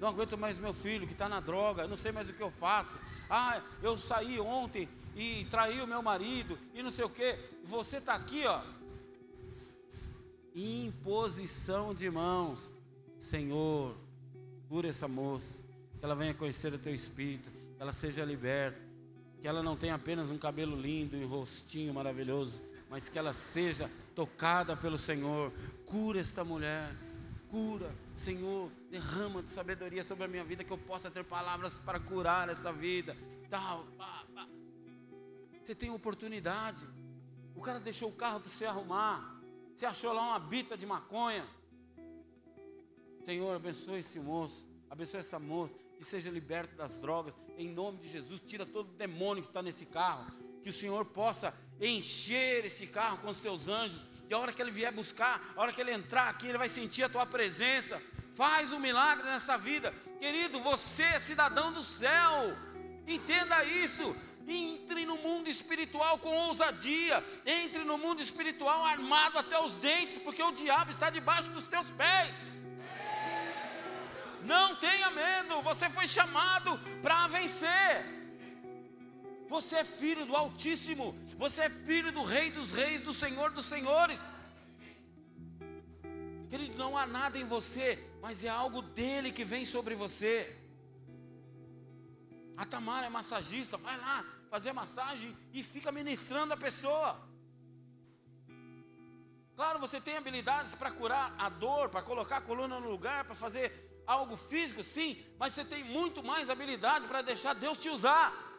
não aguento mais meu filho que está na droga, não sei mais o que eu faço. Ah, eu saí ontem e traí o meu marido e não sei o que. Você está aqui, ó. Imposição de mãos. Senhor, cura essa moça, que ela venha conhecer o teu espírito, que ela seja liberta, que ela não tenha apenas um cabelo lindo e um rostinho maravilhoso, mas que ela seja tocada pelo Senhor. Cura esta mulher cura, Senhor, derrama de sabedoria sobre a minha vida, que eu possa ter palavras para curar essa vida. Tal, pá, pá. Você tem oportunidade. O cara deixou o carro para você arrumar. Você achou lá uma bita de maconha. Senhor, abençoe esse moço, abençoe essa moça, e seja liberto das drogas. Em nome de Jesus, tira todo o demônio que está nesse carro. Que o Senhor possa encher esse carro com os teus anjos e a hora que ele vier buscar, a hora que ele entrar aqui, ele vai sentir a tua presença. Faz um milagre nessa vida. Querido, você é cidadão do céu. Entenda isso. Entre no mundo espiritual com ousadia. Entre no mundo espiritual armado até os dentes, porque o diabo está debaixo dos teus pés. Não tenha medo, você foi chamado para vencer. Você é filho do Altíssimo, você é filho do Rei dos Reis, do Senhor dos Senhores. Querido, não há nada em você, mas é algo dele que vem sobre você. A Tamara é massagista, vai lá fazer massagem e fica ministrando a pessoa. Claro, você tem habilidades para curar a dor, para colocar a coluna no lugar, para fazer algo físico, sim, mas você tem muito mais habilidade para deixar Deus te usar.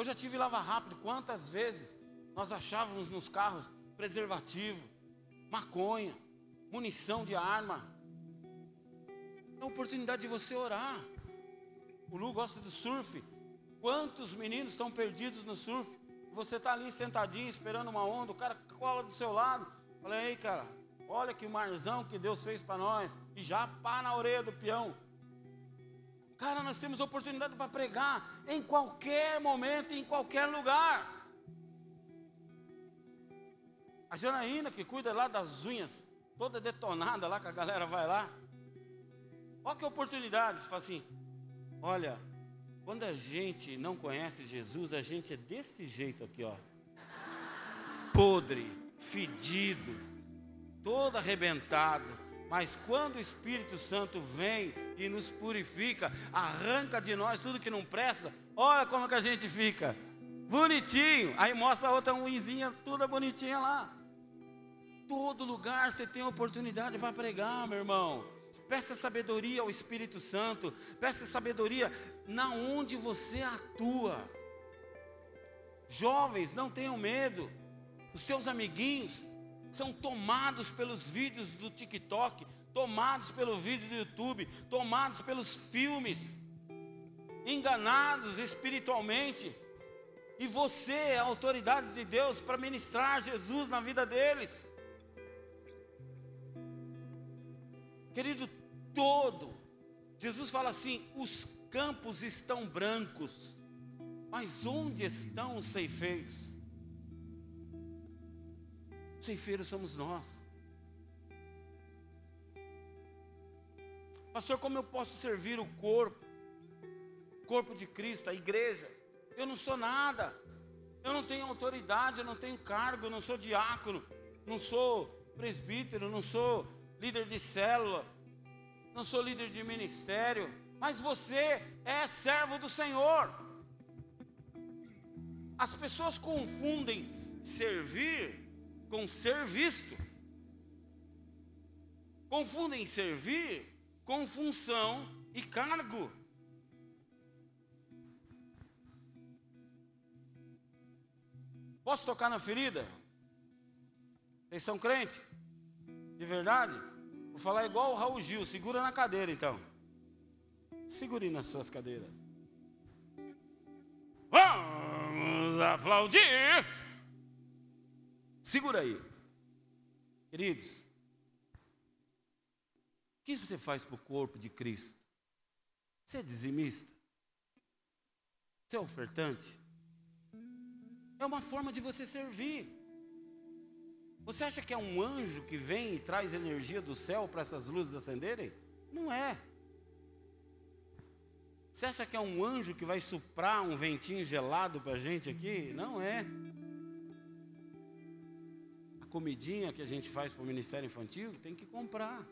Eu já tive lava rápido, quantas vezes nós achávamos nos carros preservativo, maconha, munição de arma. É a oportunidade de você orar. O Lu gosta do surf. Quantos meninos estão perdidos no surf? Você está ali sentadinho esperando uma onda, o cara cola do seu lado. Fala aí, cara, olha que marzão que Deus fez para nós. E já pá na orelha do peão. Cara, nós temos oportunidade para pregar em qualquer momento, em qualquer lugar. A Janaína que cuida lá das unhas, toda detonada lá, que a galera vai lá. Olha que oportunidade, você fala assim, olha, quando a gente não conhece Jesus, a gente é desse jeito aqui, ó. Podre, fedido, todo arrebentado. Mas quando o Espírito Santo vem e nos purifica, arranca de nós tudo que não presta, olha como que a gente fica. Bonitinho. Aí mostra a outra unzinha, toda bonitinha lá todo lugar você tem oportunidade para pregar, meu irmão. Peça sabedoria ao Espírito Santo, peça sabedoria na onde você atua. Jovens, não tenham medo. Os seus amiguinhos são tomados pelos vídeos do TikTok, tomados pelo vídeo do YouTube, tomados pelos filmes, enganados espiritualmente. E você é a autoridade de Deus para ministrar Jesus na vida deles. Querido, todo. Jesus fala assim: os campos estão brancos, mas onde estão os ceifeiros? Os ceifeiros somos nós. Pastor, como eu posso servir o corpo? O corpo de Cristo, a igreja. Eu não sou nada. Eu não tenho autoridade, eu não tenho cargo, eu não sou diácono, não sou presbítero, não sou líder de célula, não sou líder de ministério, mas você é servo do Senhor. As pessoas confundem servir com ser visto, confundem servir com função e cargo. Posso tocar na ferida? Vocês são crentes? De verdade? Vou falar igual o Raul Gil, segura na cadeira então. Segure nas suas cadeiras. Vamos aplaudir. Segura aí. Queridos, o que você faz para o corpo de Cristo? Você é dizimista? Você é ofertante? É uma forma de você servir. Você acha que é um anjo que vem e traz energia do céu para essas luzes acenderem? Não é. Você acha que é um anjo que vai suprar um ventinho gelado para a gente aqui? Não é. Comidinha que a gente faz para o Ministério Infantil tem que comprar.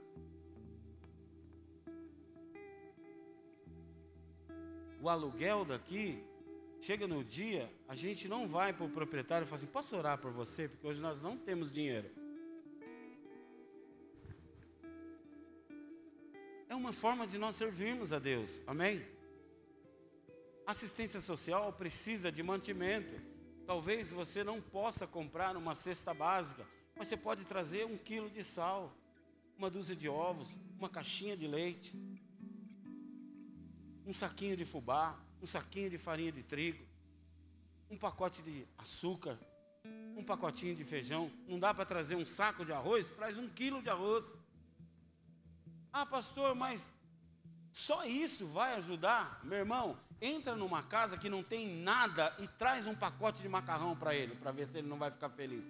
O aluguel daqui Chega no dia, a gente não vai para o proprietário e fala assim: posso orar por você? Porque hoje nós não temos dinheiro. É uma forma de nós servirmos a Deus, amém? Assistência social precisa de mantimento. Talvez você não possa comprar uma cesta básica, mas você pode trazer um quilo de sal, uma dúzia de ovos, uma caixinha de leite, um saquinho de fubá um saquinho de farinha de trigo, um pacote de açúcar, um pacotinho de feijão. Não dá para trazer um saco de arroz? Traz um quilo de arroz. Ah, pastor, mas só isso vai ajudar? Meu irmão, entra numa casa que não tem nada e traz um pacote de macarrão para ele, para ver se ele não vai ficar feliz.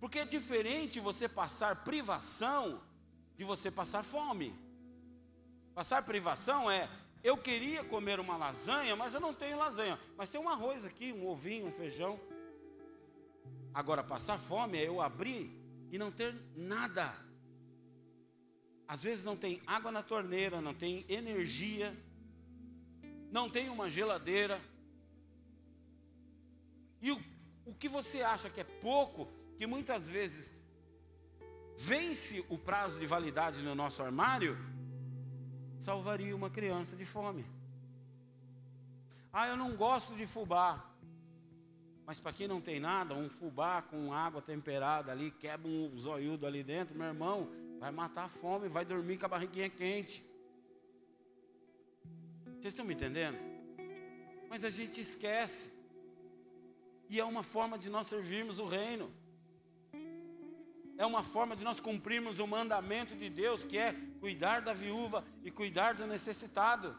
Porque é diferente você passar privação de você passar fome. Passar privação é eu queria comer uma lasanha, mas eu não tenho lasanha. Mas tem um arroz aqui, um ovinho, um feijão. Agora, passar fome é eu abrir e não ter nada. Às vezes não tem água na torneira, não tem energia, não tem uma geladeira. E o, o que você acha que é pouco, que muitas vezes vence o prazo de validade no nosso armário, salvaria uma criança de fome. Ah, eu não gosto de fubá. Mas para quem não tem nada, um fubá com água temperada ali, quebra um zoiudo ali dentro, meu irmão, vai matar a fome, vai dormir com a barriguinha quente. Vocês estão me entendendo? Mas a gente esquece. E é uma forma de nós servirmos o reino. É uma forma de nós cumprirmos o mandamento de Deus, que é cuidar da viúva e cuidar do necessitado.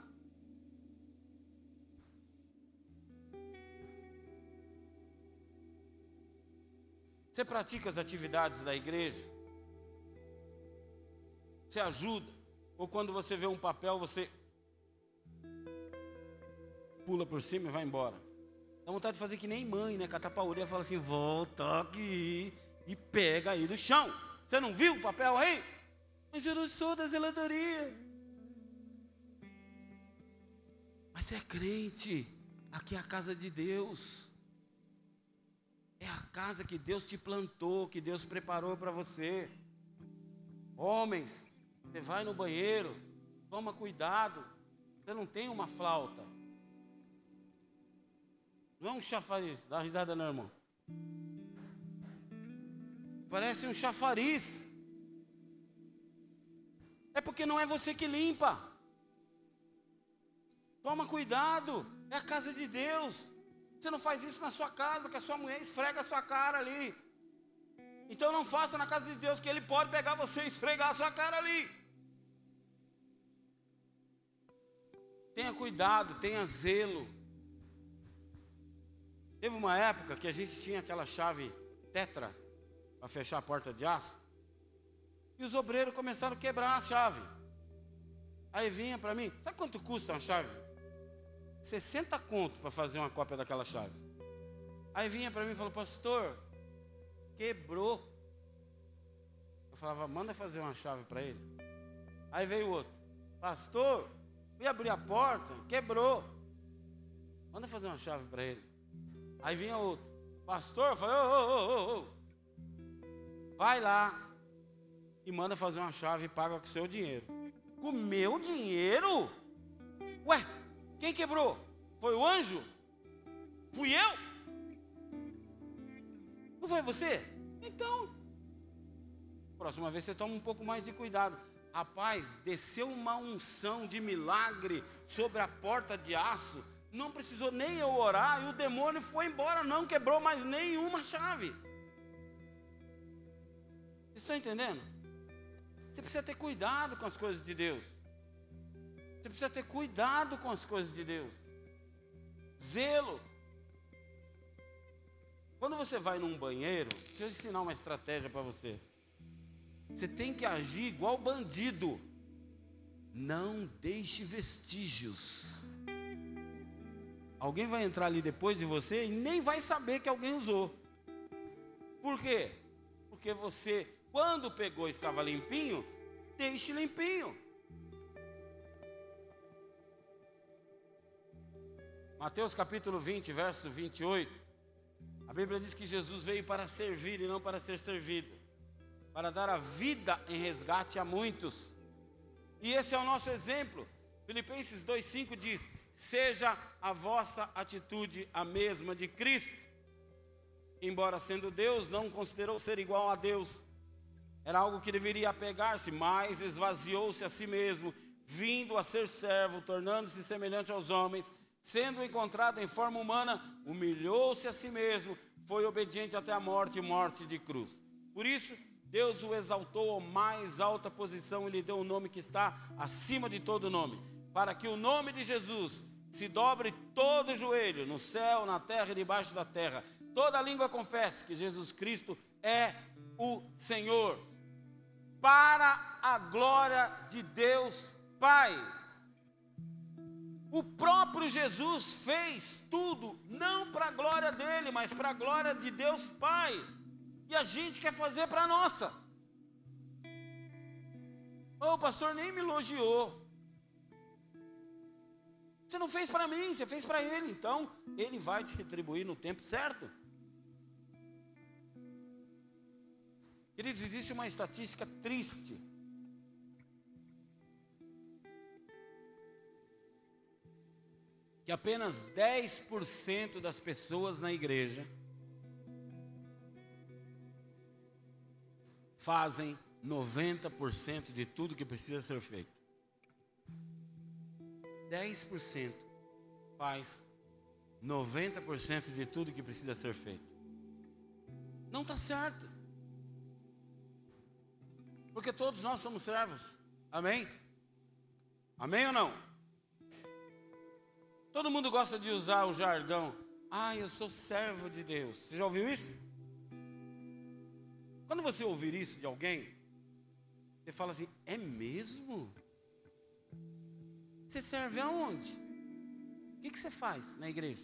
Você pratica as atividades da igreja? Você ajuda? Ou quando você vê um papel, você pula por cima e vai embora? Dá vontade de fazer que nem mãe, né? Catar pra e fala assim: volta aqui e pega aí do chão. Você não viu o papel aí? Mas eu não sou da zeladoria. Mas é crente. Aqui é a casa de Deus. É a casa que Deus te plantou, que Deus preparou para você. Homens, você vai no banheiro, toma cuidado. Você não tem uma flauta. Não é um chafariz. Dá uma risada, não, irmão. Parece um chafariz. É porque não é você que limpa. Toma cuidado. É a casa de Deus. Você não faz isso na sua casa, que a sua mulher esfrega a sua cara ali. Então não faça na casa de Deus, que Ele pode pegar você e esfregar a sua cara ali. Tenha cuidado, tenha zelo. Teve uma época que a gente tinha aquela chave tetra para fechar a porta de aço. E os obreiros começaram a quebrar a chave. Aí vinha para mim, sabe quanto custa uma chave? 60 conto para fazer uma cópia daquela chave. Aí vinha para mim e falou, pastor, quebrou. Eu falava, manda fazer uma chave para ele. Aí veio outro, pastor, fui abrir a porta, quebrou. Manda fazer uma chave para ele. Aí vinha outro, pastor, eu falei, ô, ô, ô, ô, vai lá e manda fazer uma chave e paga com o seu dinheiro. Com o meu dinheiro? Ué, quem quebrou? Foi o anjo? Fui eu? Não foi você? Então, próxima vez você toma um pouco mais de cuidado. Rapaz, desceu uma unção de milagre sobre a porta de aço. Não precisou nem eu orar e o demônio foi embora, não quebrou mais nenhuma chave. Estão entendendo? Você precisa ter cuidado com as coisas de Deus. Você precisa ter cuidado com as coisas de Deus. Zelo. Quando você vai num banheiro, deixa eu ensinar uma estratégia para você. Você tem que agir igual bandido. Não deixe vestígios. Alguém vai entrar ali depois de você e nem vai saber que alguém usou. Por quê? Porque você, quando pegou estava limpinho, deixe limpinho. Mateus capítulo 20, verso 28. A Bíblia diz que Jesus veio para servir e não para ser servido, para dar a vida em resgate a muitos. E esse é o nosso exemplo. Filipenses 2,5 diz: Seja a vossa atitude a mesma de Cristo. Embora sendo Deus, não considerou ser igual a Deus. Era algo que deveria apegar-se, mas esvaziou-se a si mesmo, vindo a ser servo, tornando-se semelhante aos homens sendo encontrado em forma humana, humilhou-se a si mesmo, foi obediente até a morte e morte de cruz. Por isso, Deus o exaltou à mais alta posição e lhe deu um nome que está acima de todo nome, para que o nome de Jesus se dobre todo o joelho, no céu, na terra e debaixo da terra. Toda língua confesse que Jesus Cristo é o Senhor, para a glória de Deus Pai. O próprio Jesus fez tudo, não para a glória dele, mas para a glória de Deus Pai. E a gente quer fazer para a nossa. Oh, o pastor nem me elogiou. Você não fez para mim, você fez para ele. Então, ele vai te retribuir no tempo certo. Queridos, existe uma estatística triste. Que apenas 10% das pessoas na igreja fazem 90% de tudo que precisa ser feito. 10% faz 90% de tudo que precisa ser feito. Não está certo. Porque todos nós somos servos. Amém? Amém ou não? Todo mundo gosta de usar o jargão. Ah, eu sou servo de Deus. Você já ouviu isso? Quando você ouvir isso de alguém, você fala assim: é mesmo? Você serve aonde? O que, que você faz na igreja?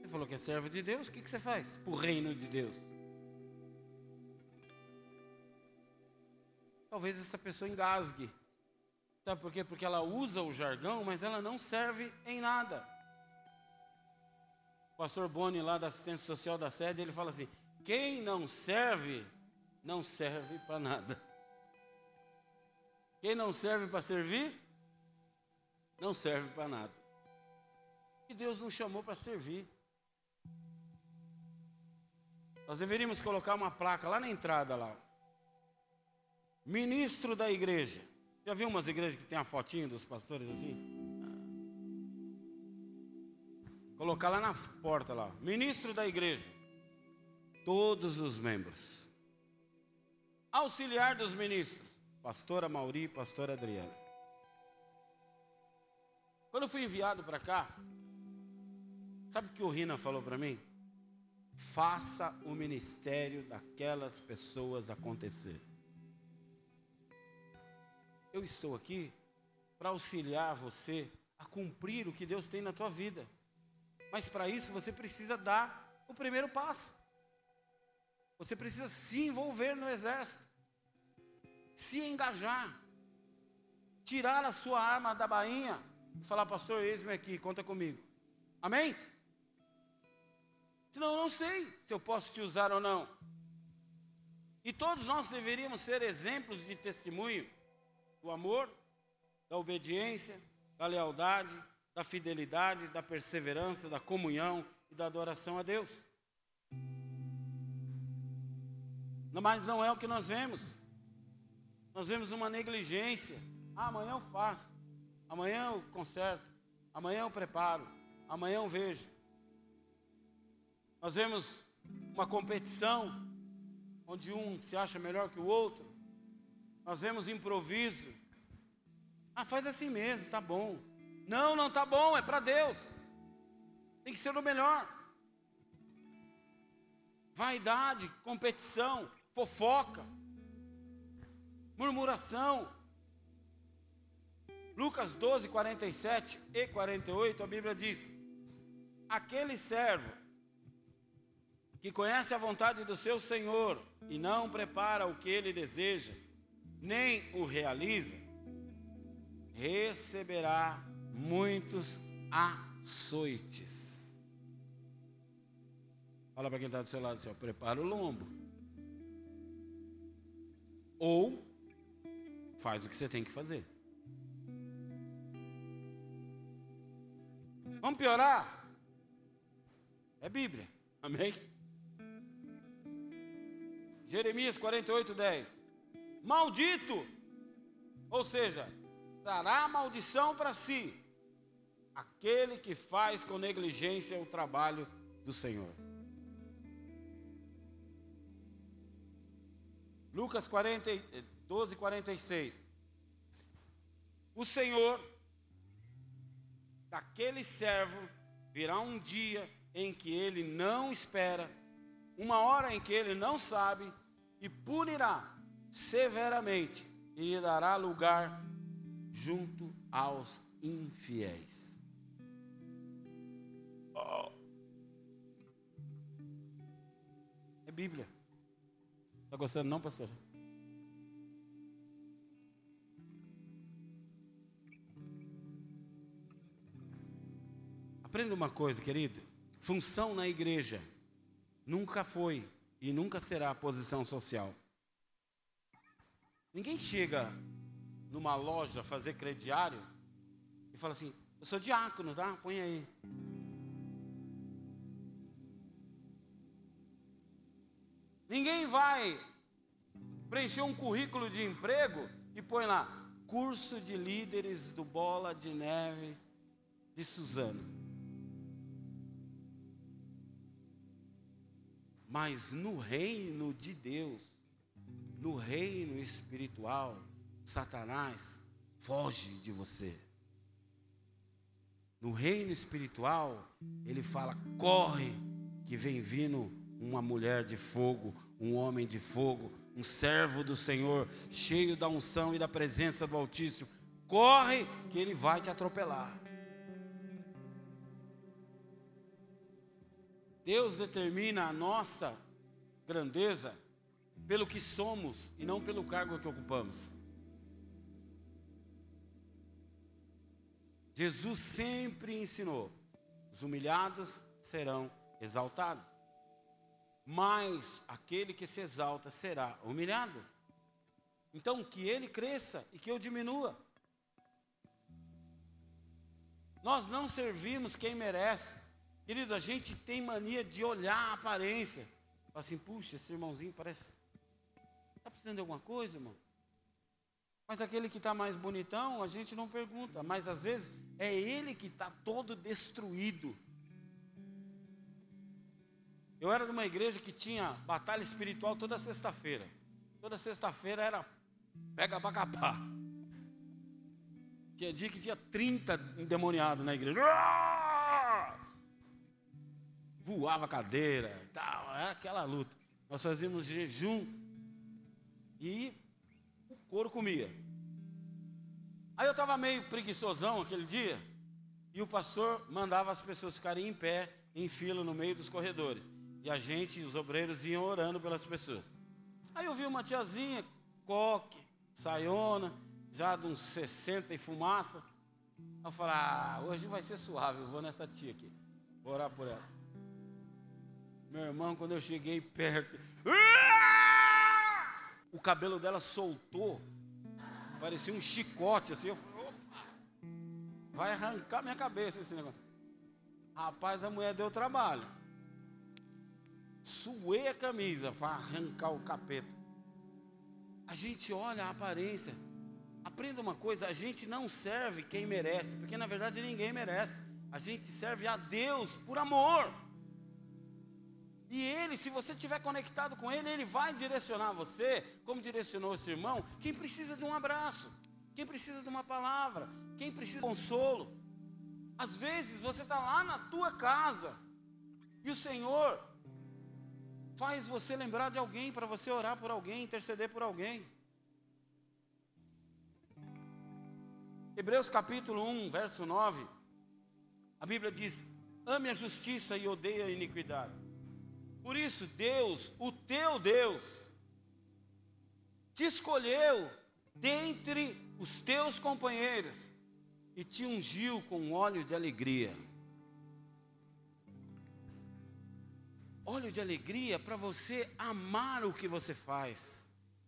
Você falou que é servo de Deus, o que, que você faz para o reino de Deus? Talvez essa pessoa engasgue. Sabe por quê? Porque ela usa o jargão, mas ela não serve em nada. O pastor Boni, lá da assistência social da sede, ele fala assim: quem não serve, não serve para nada. Quem não serve para servir, não serve para nada. E Deus nos chamou para servir. Nós deveríamos colocar uma placa lá na entrada lá. Ministro da igreja. Já viu umas igrejas que tem a fotinho dos pastores assim? Colocar lá na porta lá. Ministro da igreja. Todos os membros. Auxiliar dos ministros pastora Mauri e pastora Adriana. Quando eu fui enviado para cá, sabe o que o Rina falou para mim? Faça o ministério daquelas pessoas acontecer. Eu estou aqui para auxiliar você a cumprir o que Deus tem na tua vida. Mas para isso você precisa dar o primeiro passo. Você precisa se envolver no exército se engajar, tirar a sua arma da bainha falar, pastor, eis-me aqui, conta comigo. Amém? Senão eu não sei se eu posso te usar ou não. E todos nós deveríamos ser exemplos de testemunho do amor, da obediência, da lealdade, da fidelidade, da perseverança, da comunhão e da adoração a Deus. Mas não é o que nós vemos. Nós vemos uma negligência. Ah, amanhã eu faço. Amanhã eu conserto. Amanhã eu preparo. Amanhã eu vejo. Nós vemos uma competição onde um se acha melhor que o outro. Nós vemos improviso. Ah, faz assim mesmo, tá bom. Não, não tá bom, é para Deus. Tem que ser o melhor. Vaidade, competição, fofoca murmuração. Lucas 12, 47 e 48, a Bíblia diz: Aquele servo que conhece a vontade do seu Senhor e não prepara o que ele deseja, nem o realiza, receberá muitos açoites. Fala para quem está do seu lado assim, ó, prepara o lombo. Ou Faz o que você tem que fazer. Vamos piorar? É Bíblia. Amém? Jeremias 48, 10. Maldito, ou seja, dará maldição para si aquele que faz com negligência o trabalho do Senhor. Lucas 40, 12, 46. O Senhor, daquele servo, virá um dia em que ele não espera, uma hora em que ele não sabe, e punirá severamente e lhe dará lugar junto aos infiéis. Oh. É Bíblia. Está gostando, não, pastor? Aprenda uma coisa, querido. Função na igreja nunca foi e nunca será posição social. Ninguém chega numa loja fazer crediário e fala assim: Eu sou diácono, tá? Põe aí. Ninguém vai preencher um currículo de emprego e põe lá curso de líderes do Bola de Neve de Suzano. Mas no reino de Deus, no reino espiritual, Satanás foge de você. No reino espiritual, ele fala: corre, que vem vindo uma mulher de fogo, um homem de fogo, um servo do Senhor, cheio da unção e da presença do Altíssimo. Corre, que ele vai te atropelar. Deus determina a nossa grandeza pelo que somos e não pelo cargo que ocupamos. Jesus sempre ensinou: os humilhados serão exaltados, mas aquele que se exalta será humilhado. Então, que ele cresça e que eu diminua. Nós não servimos quem merece. Querido, a gente tem mania de olhar a aparência. Fala assim, puxa, esse irmãozinho parece Está precisando de alguma coisa, irmão? Mas aquele que está mais bonitão, a gente não pergunta. Mas às vezes é ele que está todo destruído. Eu era de uma igreja que tinha batalha espiritual toda sexta-feira. Toda sexta-feira era pega para capar. Tinha dia que tinha 30 endemoniados na igreja. Voava cadeira e tal. Era aquela luta. Nós fazíamos jejum e o couro comia. Aí eu estava meio preguiçosão aquele dia, e o pastor mandava as pessoas ficarem em pé, em fila no meio dos corredores. E a gente, os obreiros, iam orando pelas pessoas. Aí eu vi uma tiazinha, coque, saiona, já de uns 60 e fumaça. Eu falei, ah, hoje vai ser suave, eu vou nessa tia aqui. Vou orar por ela. Meu irmão, quando eu cheguei perto. Ah! o cabelo dela soltou, parecia um chicote assim. Eu falei, opa, vai arrancar minha cabeça esse negócio. Rapaz, a mulher deu trabalho. Suei a camisa para arrancar o capeta. A gente olha a aparência. Aprenda uma coisa: a gente não serve quem merece, porque na verdade ninguém merece. A gente serve a Deus por amor. E ele, se você estiver conectado com ele, ele vai direcionar você, como direcionou esse irmão, quem precisa de um abraço, quem precisa de uma palavra, quem precisa de consolo. Às vezes você está lá na tua casa e o Senhor faz você lembrar de alguém para você orar por alguém, interceder por alguém. Hebreus capítulo 1, verso 9, a Bíblia diz: ame a justiça e odeie a iniquidade. Por isso, Deus, o teu Deus, te escolheu dentre os teus companheiros e te ungiu com óleo de alegria. Óleo de alegria para você amar o que você faz,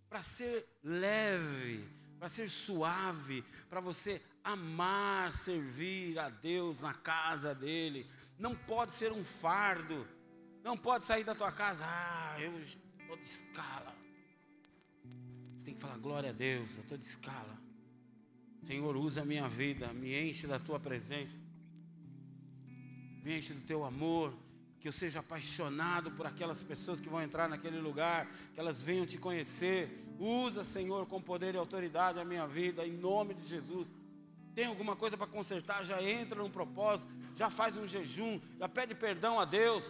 para ser leve, para ser suave, para você amar servir a Deus na casa dele. Não pode ser um fardo não pode sair da tua casa, ah, eu estou de escala. Você tem que falar, glória a Deus, eu estou de escala. Senhor, usa a minha vida, me enche da tua presença, me enche do teu amor, que eu seja apaixonado por aquelas pessoas que vão entrar naquele lugar, que elas venham te conhecer. Usa, Senhor, com poder e autoridade a minha vida, em nome de Jesus. Tem alguma coisa para consertar, já entra num propósito, já faz um jejum, já pede perdão a Deus.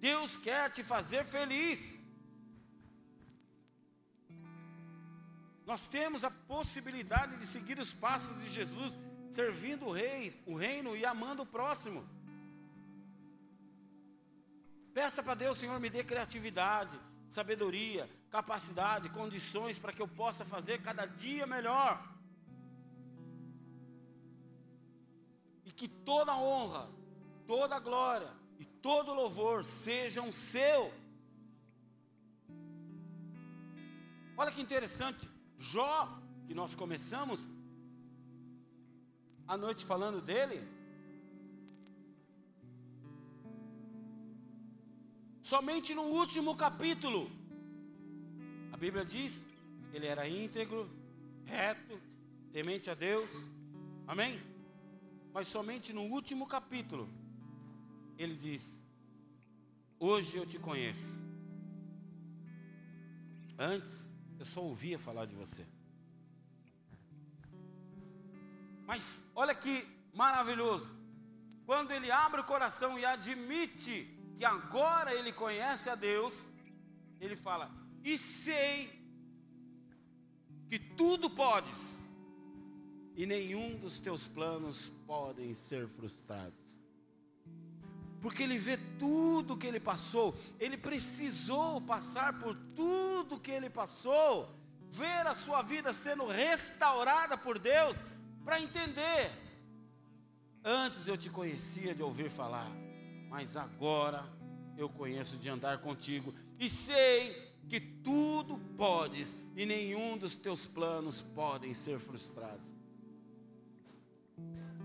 Deus quer te fazer feliz. Nós temos a possibilidade de seguir os passos de Jesus, servindo o rei, o reino e amando o próximo. Peça para Deus, Senhor, me dê criatividade, sabedoria, capacidade, condições para que eu possa fazer cada dia melhor. E que toda honra, toda glória e todo louvor sejam seu. Olha que interessante, Jó, que nós começamos a noite falando dele, somente no último capítulo, a Bíblia diz, ele era íntegro, reto, temente a Deus, amém? Mas somente no último capítulo, ele diz: Hoje eu te conheço. Antes, eu só ouvia falar de você. Mas olha que maravilhoso. Quando ele abre o coração e admite que agora ele conhece a Deus, ele fala: E sei que tudo podes, e nenhum dos teus planos podem ser frustrados. Porque ele vê tudo que ele passou, ele precisou passar por tudo que ele passou, ver a sua vida sendo restaurada por Deus, para entender. Antes eu te conhecia de ouvir falar, mas agora eu conheço de andar contigo e sei que tudo podes e nenhum dos teus planos podem ser frustrados.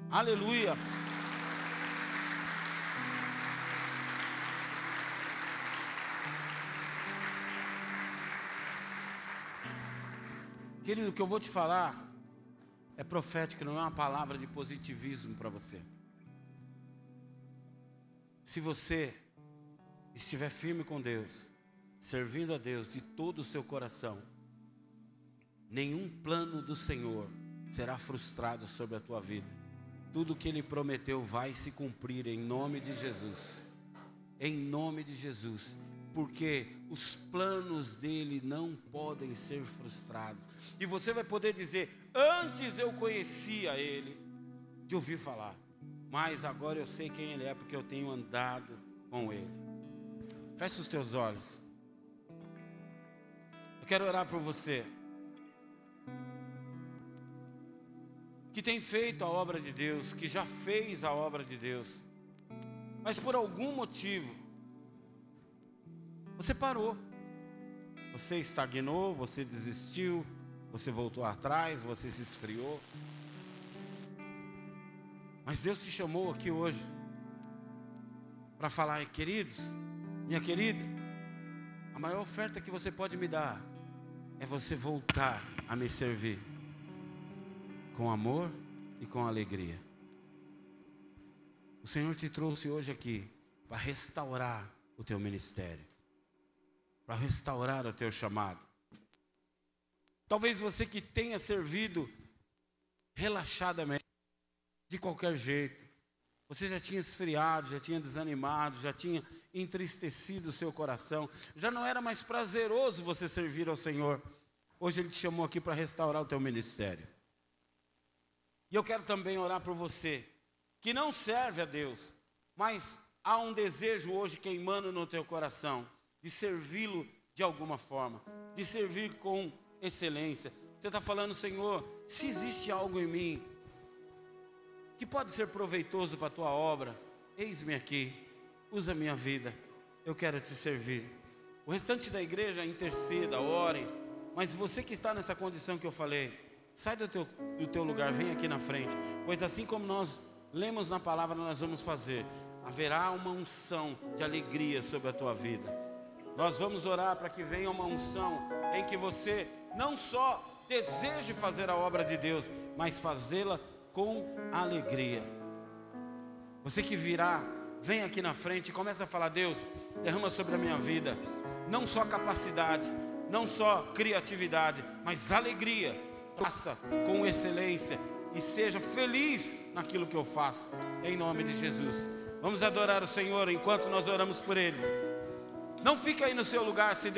Aleluia. Querido, o que eu vou te falar é profético, não é uma palavra de positivismo para você. Se você estiver firme com Deus, servindo a Deus de todo o seu coração, nenhum plano do Senhor será frustrado sobre a tua vida. Tudo que Ele prometeu vai se cumprir em nome de Jesus. Em nome de Jesus porque os planos dele não podem ser frustrados. E você vai poder dizer: Antes eu conhecia ele, de ouvir falar, mas agora eu sei quem ele é, porque eu tenho andado com ele. Feche os teus olhos. Eu quero orar por você. Que tem feito a obra de Deus, que já fez a obra de Deus, mas por algum motivo, você parou. Você estagnou, você desistiu, você voltou atrás, você se esfriou. Mas Deus te chamou aqui hoje para falar, queridos, minha querida, a maior oferta que você pode me dar é você voltar a me servir com amor e com alegria. O Senhor te trouxe hoje aqui para restaurar o teu ministério para restaurar o teu chamado. Talvez você que tenha servido relaxadamente, de qualquer jeito, você já tinha esfriado, já tinha desanimado, já tinha entristecido o seu coração, já não era mais prazeroso você servir ao Senhor. Hoje Ele te chamou aqui para restaurar o teu ministério. E eu quero também orar por você, que não serve a Deus, mas há um desejo hoje queimando no teu coração de servi-lo de alguma forma, de servir com excelência. Você está falando, Senhor, se existe algo em mim que pode ser proveitoso para a tua obra, eis-me aqui, usa minha vida, eu quero te servir. O restante da igreja interceda, ore, mas você que está nessa condição que eu falei, sai do teu, do teu lugar, vem aqui na frente, pois assim como nós lemos na palavra, nós vamos fazer, haverá uma unção de alegria sobre a tua vida. Nós vamos orar para que venha uma unção em que você não só deseje fazer a obra de Deus, mas fazê-la com alegria. Você que virá, vem aqui na frente e começa a falar: Deus, derrama sobre a minha vida, não só capacidade, não só criatividade, mas alegria. Faça com excelência e seja feliz naquilo que eu faço, em nome de Jesus. Vamos adorar o Senhor enquanto nós oramos por eles. Não fique aí no seu lugar se